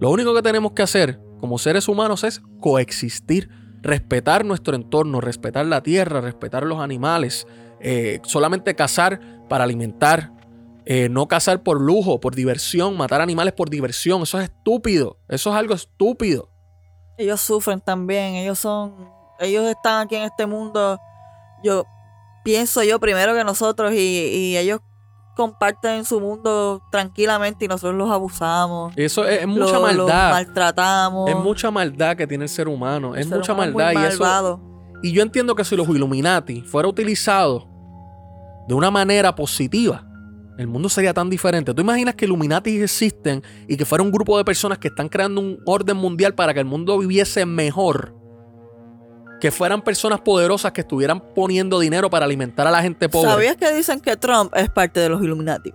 Lo único que tenemos que hacer como seres humanos es coexistir. Respetar nuestro entorno, respetar la tierra, respetar los animales. eh, solamente cazar para alimentar. eh, no cazar por lujo, por diversión. Matar animales por diversión. Eso es estúpido. Eso es algo estúpido. Ellos sufren también, ellos son, ellos están aquí en este mundo, yo pienso yo primero que nosotros y, y ellos comparten su mundo tranquilamente y nosotros los abusamos, Eso es, es mucha los- los maldad. maltratamos. Es mucha maldad que tiene el ser humano. El Es ser mucha humano maldad. y, eso, malvado. y yo entiendo que si los Illuminati fuera utilizado de una manera positiva, el mundo sería tan diferente. ¿Tú imaginas que Illuminati existen y que fuera un grupo de personas que están creando un orden mundial para que el mundo viviese mejor? Que fueran personas poderosas que estuvieran poniendo dinero para alimentar a la gente pobre. ¿Sabías que dicen que Trump es parte de los Illuminati?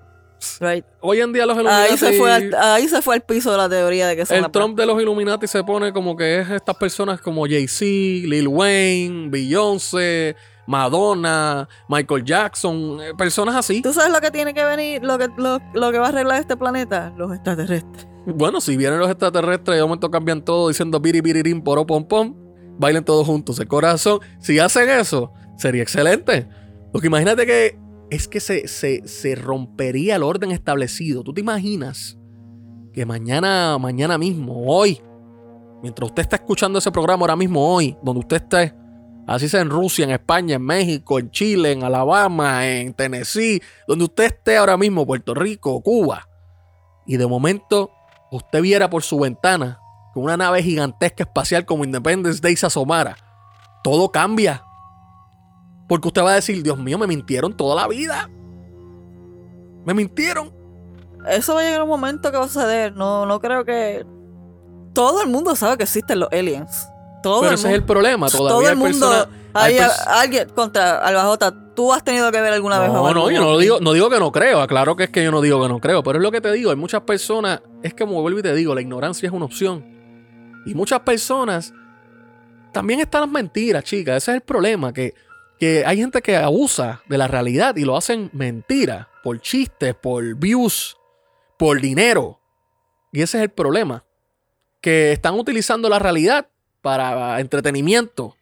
Right. Hoy en día los Illuminati... Ahí se, fue al, ahí se fue al piso de la teoría de que son El Trump de los Illuminati se pone como que es estas personas como Jay-Z, Lil Wayne, Beyoncé, Madonna, Michael Jackson, eh, personas así. ¿Tú sabes lo que tiene que venir, lo que, lo, lo que va a arreglar este planeta? Los extraterrestres. Bueno, si vienen los extraterrestres y de momento cambian todo diciendo biri biririm poro pom pom, bailen todos juntos el corazón. Si hacen eso, sería excelente. Porque imagínate que es que se, se, se rompería el orden establecido. ¿Tú te imaginas que mañana, mañana mismo, hoy, mientras usted está escuchando ese programa ahora mismo, hoy, donde usted esté, así sea en Rusia, en España, en México, en Chile, en Alabama, en Tennessee, donde usted esté ahora mismo, Puerto Rico, Cuba, y de momento usted viera por su ventana que una nave gigantesca espacial como Independence Day se asomara, todo cambia. Porque usted va a decir, Dios mío, me mintieron toda la vida. Me mintieron. Eso va a llegar un momento que va a suceder. No, no creo que. Todo el mundo sabe que existen los aliens. Todo Pero el ese es el problema. Todavía todo el hay mundo. personas- hay hay pers- alguien contra Albajota. ¿Tú has tenido que ver alguna vez? No, no, yo no ovni? digo, no digo que no creo. Claro que es que yo no digo que no creo. Pero es lo que te digo. Hay muchas personas. Es como vuelvo y te digo, la ignorancia es una opción. Y muchas personas también están las mentiras, chicas. Ese es el problema, que, que hay gente que abusa de la realidad y lo hacen mentira, por chistes, por views, por dinero. Y ese es el problema. Que están utilizando la realidad para entretenimiento.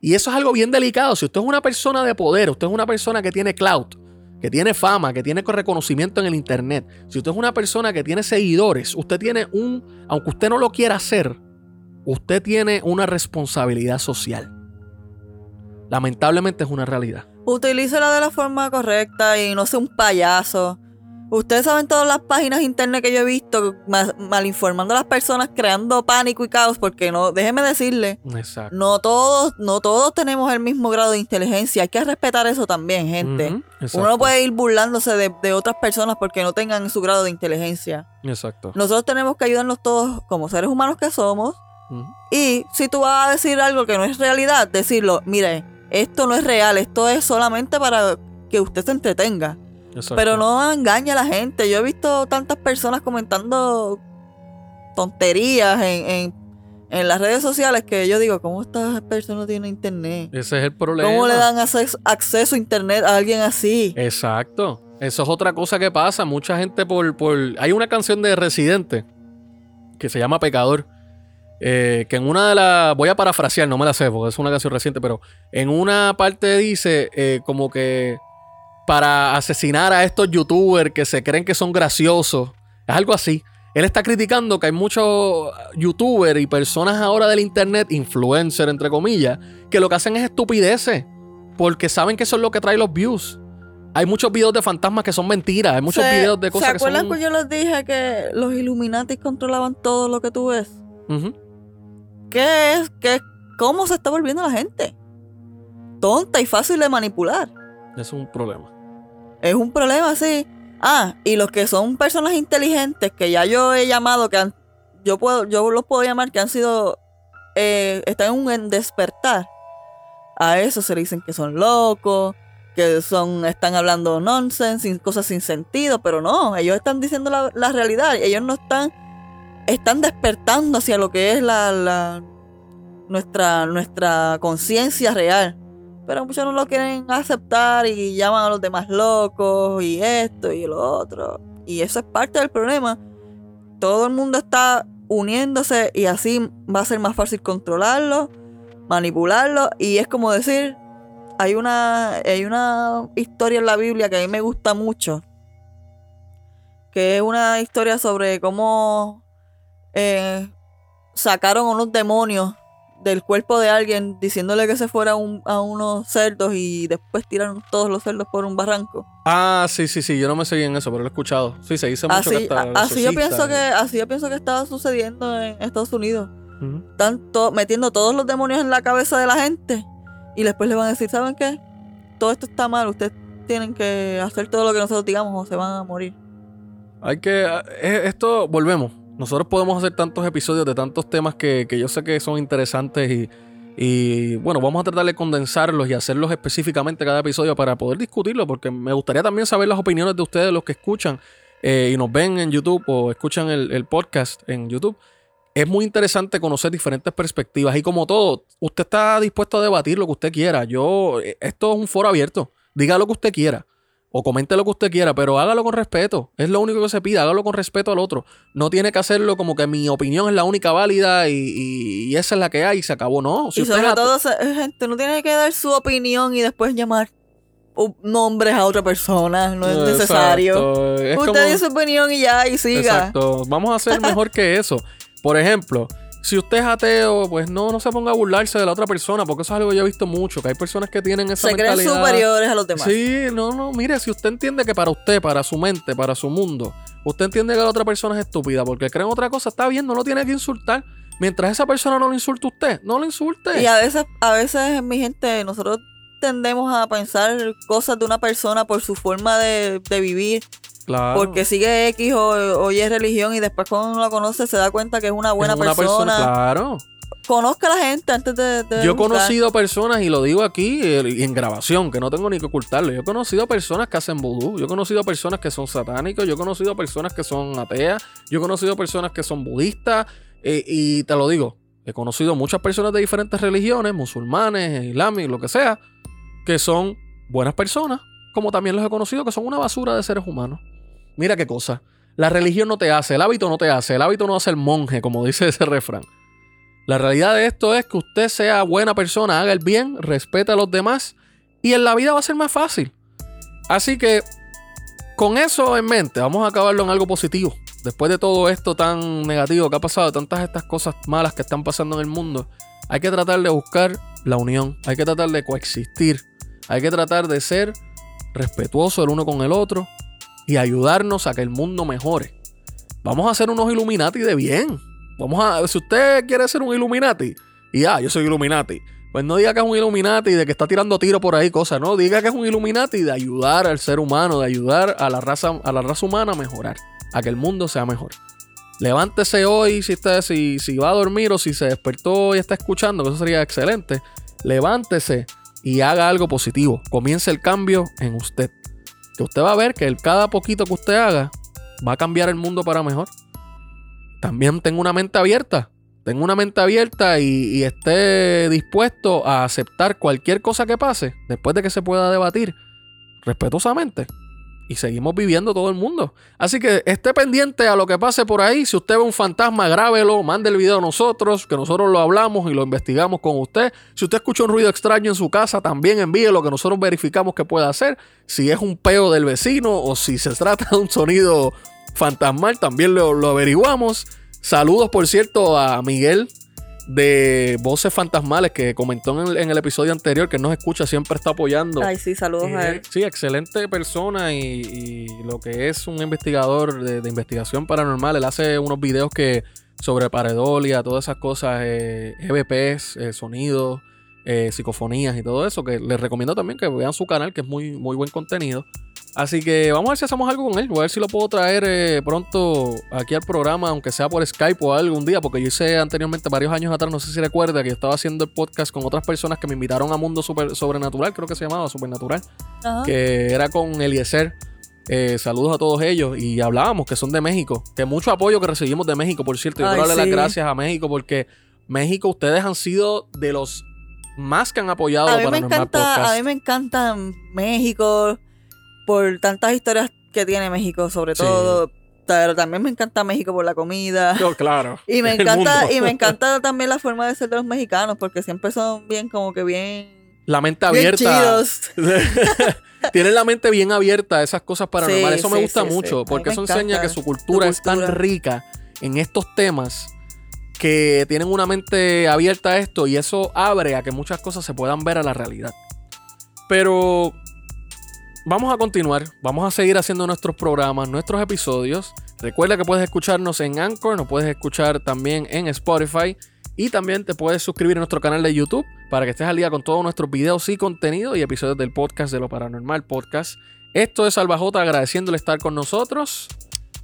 Y eso es algo bien delicado. Si usted es una persona de poder, usted es una persona que tiene cloud, que tiene fama, que tiene reconocimiento en el internet, si usted es una persona que tiene seguidores, usted tiene un, aunque usted no lo quiera hacer, usted tiene una responsabilidad social. Lamentablemente es una realidad. Utilícela de la forma correcta y no sea un payaso. Ustedes saben todas las páginas internet que yo he visto mal, malinformando a las personas, creando pánico y caos, porque no, déjeme decirle, Exacto. no todos, no todos tenemos el mismo grado de inteligencia. Hay que respetar eso también, gente. Uno no puede ir burlándose de, de otras personas porque no tengan su grado de inteligencia. Exacto. Nosotros tenemos que ayudarnos todos como seres humanos que somos. Y si tú vas a decir algo que no es realidad, decirlo, mire, esto no es real, esto es solamente para que usted se entretenga. Exacto. Pero no engañe a la gente. Yo he visto tantas personas comentando tonterías en, en, en las redes sociales que yo digo, ¿cómo estas personas tienen internet? Ese es el problema. ¿Cómo le dan acceso, acceso a internet a alguien así? Exacto. Eso es otra cosa que pasa. Mucha gente por, por... Hay una canción de Residente que se llama Pecador. eh, que en una de las... Voy a parafrasear, no me la sé porque es una canción reciente, pero en una parte dice eh, como que para asesinar a estos youtubers que se creen que son graciosos. Es algo así. Él está criticando que hay muchos youtubers y personas ahora del internet, influencers entre comillas, que lo que hacen es estupideces. Porque saben que eso es lo que trae los views. Hay muchos videos de fantasmas que son mentiras. Hay muchos Se- videos de cosas ¿Se que son. acuerdan cuando yo les dije que los Illuminati controlaban todo lo que tú ves? ¿Qué es? ¿Qué, ¿Cómo se está volviendo la gente? Tonta y fácil de manipular. Es un problema. Es un problema así. Ah, y los que son personas inteligentes que ya yo he llamado, que han, yo puedo, yo los puedo llamar que han sido, eh, están en un despertar. A eso se le dicen que son locos, que son, están hablando nonsense, cosas sin sentido, pero no, ellos están diciendo la, la realidad, ellos no están, están despertando hacia lo que es la, la nuestra, nuestra conciencia real. Pero muchos no lo quieren aceptar y llaman a los demás locos y esto y lo otro. Y eso es parte del problema. Todo el mundo está uniéndose y así va a ser más fácil controlarlo, manipularlo. Y es como decir, hay una, hay una historia en la Biblia que a mí me gusta mucho. Que es una historia sobre cómo eh, sacaron unos demonios del cuerpo de alguien diciéndole que se fuera a un- a unos cerdos y después tiraron todos los cerdos por un barranco. Ah, sí, sí, sí. Yo no me seguí en eso, pero lo he escuchado. Sí, se dice mucho que Así, a- así yo pienso que así yo pienso que estaba sucediendo en Estados Unidos. Ujú. Están to- metiendo todos los demonios en la cabeza de la gente y después le van a decir, ¿saben qué? Todo esto está mal, ustedes tienen que hacer todo lo que nosotros digamos o se van a morir. Hay que. eh, Esto, volvemos. Nosotros podemos hacer tantos episodios de tantos temas que, yo sé que son interesantes y, y, bueno, vamos a tratar de condensarlos y hacerlos específicamente cada episodio para poder discutirlo, porque me gustaría también saber las opiniones de ustedes, los que escuchan eh, y nos ven en YouTube o escuchan el, el podcast en YouTube. Es muy interesante conocer diferentes perspectivas y como todo, usted está dispuesto a debatir lo que usted quiera. Yo, eh, esto es un foro abierto. Diga lo que usted quiera o comente lo que usted quiera, pero hágalo con respeto. Es lo único que se pide, hágalo con respeto al otro. No tiene que hacerlo como que mi opinión es la única válida y, y- y esa es la que hay y se acabó. No, si y sobre todo, se- gente, no tiene que dar su opinión y después llamar nombres a otra persona. No es Exacto. necesario. Es Usted como- dio su opinión y ya, y siga. Exacto. Vamos a hacer mejor que eso. Por ejemplo, si usted es ateo, pues no, no se ponga a burlarse de la otra persona, porque eso es algo que yo he visto mucho, que hay personas que tienen esa Se creen mentalidad. superiores a los demás. Sí, no, no, mire, si usted entiende que para usted, para su mente, para su mundo, usted entiende que la otra persona es estúpida porque cree en otra cosa, está bien, no lo tiene que insultar. Mientras esa persona no lo insulte a usted, no lo insulte. Y a veces, a veces, mi gente, nosotros tendemos a pensar cosas de una persona por su forma de, de vivir, claro. porque sigue X o, o Y religión y después cuando uno la conoce se da cuenta que es una buena Es una persona. Claro. Conozca a la gente antes de... de Yo he conocido personas, y lo digo aquí en grabación, que no tengo ni que ocultarlo. Yo he conocido personas que hacen vudú. Yo he conocido personas que son satánicos. Yo he conocido personas que son ateas. Yo he conocido personas que son budistas. Eh, y te lo digo, he conocido muchas personas de diferentes religiones, musulmanes, islámicos, lo que sea, que son buenas personas, como también los he conocido que son una basura de seres humanos. Mira qué cosa. La religión no te hace, el hábito no te hace, el hábito no hace el monje, como dice ese refrán. La realidad de esto es que usted sea buena persona, haga el bien, respete a los demás y en la vida va a ser más fácil. Así que con eso en mente, vamos a acabarlo en algo positivo. Después de todo esto tan negativo que ha pasado, tantas estas cosas malas que están pasando en el mundo, hay que tratar de buscar la unión, hay que tratar de coexistir, hay que tratar de ser respetuoso el uno con el otro y ayudarnos a que el mundo mejore. Vamos a hacer unos Illuminati de bien. Vamos a, si usted quiere ser un Illuminati, y ah, yo soy Illuminati, pues no diga que es un Illuminati de que está tirando tiro por ahí, cosas, no, diga que es un Illuminati de ayudar al ser humano, de ayudar a la raza, a la raza humana a mejorar, a que el mundo sea mejor. Levántese hoy si, usted, si, si va a dormir o si se despertó y está escuchando, que eso sería excelente. Levántese y haga algo positivo. Comience el cambio en usted. Que usted va a ver que el cada poquito que usted haga va a cambiar el mundo para mejor. También tengo una mente abierta. Tengo una mente abierta y, y esté dispuesto a aceptar cualquier cosa que pase después de que se pueda debatir respetuosamente y seguimos viviendo todo el mundo. Así que esté pendiente a lo que pase por ahí. Si usted ve un fantasma, grábelo, mande el video a nosotros, que nosotros lo hablamos y lo investigamos con usted. Si usted escucha un ruido extraño en su casa, también envíelo, que nosotros verificamos que puede hacer. Si es un peo del vecino o si se trata de un sonido fantasmal, también lo, lo averiguamos. Saludos, por cierto, a Miguel de Voces Fantasmales que comentó en el, en el episodio anterior que nos escucha, siempre está apoyando. Ay, sí, saludos a él. Sí, excelente persona y, y lo que es un investigador de, de investigación paranormal. Él hace unos videos que sobre paredolia, todas esas cosas, eh, EVPs, eh, sonidos, eh, psicofonías y todo eso, que les recomiendo también que vean su canal, que es muy, muy buen contenido. Así que vamos a ver si hacemos algo con él. Voy a ver si lo puedo traer eh, pronto aquí al programa, aunque sea por Skype o algo un día, porque yo hice anteriormente, varios años atrás, no sé si recuerda, que yo estaba haciendo el podcast con otras personas que me invitaron a Mundo Super- Sobrenatural, creo que se llamaba Supernatural, Ajá. que era con Eliezer. Eh, saludos a todos ellos y hablábamos que son de México, que mucho apoyo que recibimos de México, por cierto. Yo Ay, quiero darle sí. las gracias a México porque México, ustedes han sido de los más que han apoyado A mí, me Paranormal encanta, Podcast. a mí me encanta México por tantas historias que tiene México, sobre Sí. todo. Pero también me encanta México por la comida. Yo, claro. Y me encanta, y me encanta también la forma de ser de los mexicanos, porque siempre son bien, como que bien, La mente abierta. Tienen la mente bien abierta a esas cosas paranormales. Sí, eso me gusta mucho porque eso enseña que su cultura, su es tan cultura. rica en estos temas que tienen una mente abierta a esto y eso abre a que muchas cosas se puedan ver a la realidad. Pero vamos a continuar, vamos a seguir haciendo nuestros programas, nuestros episodios. Recuerda que puedes escucharnos en Anchor, nos puedes escuchar también en Spotify y también te puedes suscribir a nuestro canal de YouTube para que estés al día con todos nuestros videos y contenido y episodios del podcast de lo paranormal podcast. Esto es Salvajota agradeciéndole estar con nosotros.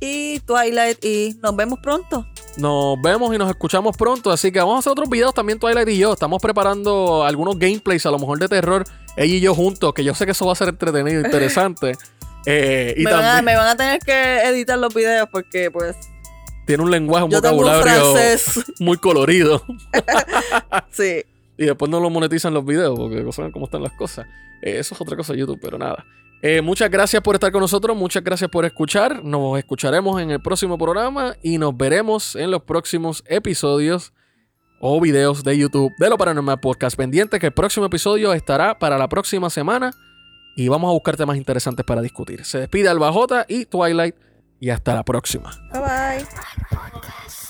Y Twilight, y nos vemos pronto. Nos vemos y nos escuchamos pronto. Así que vamos a hacer otros videos también, Twilight y yo. Estamos preparando algunos gameplays, a lo mejor de terror, ella y yo juntos, que yo sé que eso va a ser entretenido, interesante. Eh, y Me van, a, también me van a tener que editar los videos porque, pues, tiene un lenguaje, un yo tengo un vocabulario muy colorido. Sí. Y después no lo monetizan los videos, porque no saben cómo están las cosas. Eh, eso es otra cosa de YouTube, pero nada. Eh, muchas gracias por estar con nosotros, muchas gracias por escuchar. Nos escucharemos en el próximo programa y nos veremos en los próximos episodios o videos de YouTube de lo Paranormal Podcast. Pendiente que el próximo episodio estará para la próxima semana y vamos a buscar temas interesantes para discutir. Se despide Alba J y Twilight y hasta la próxima. Bye bye.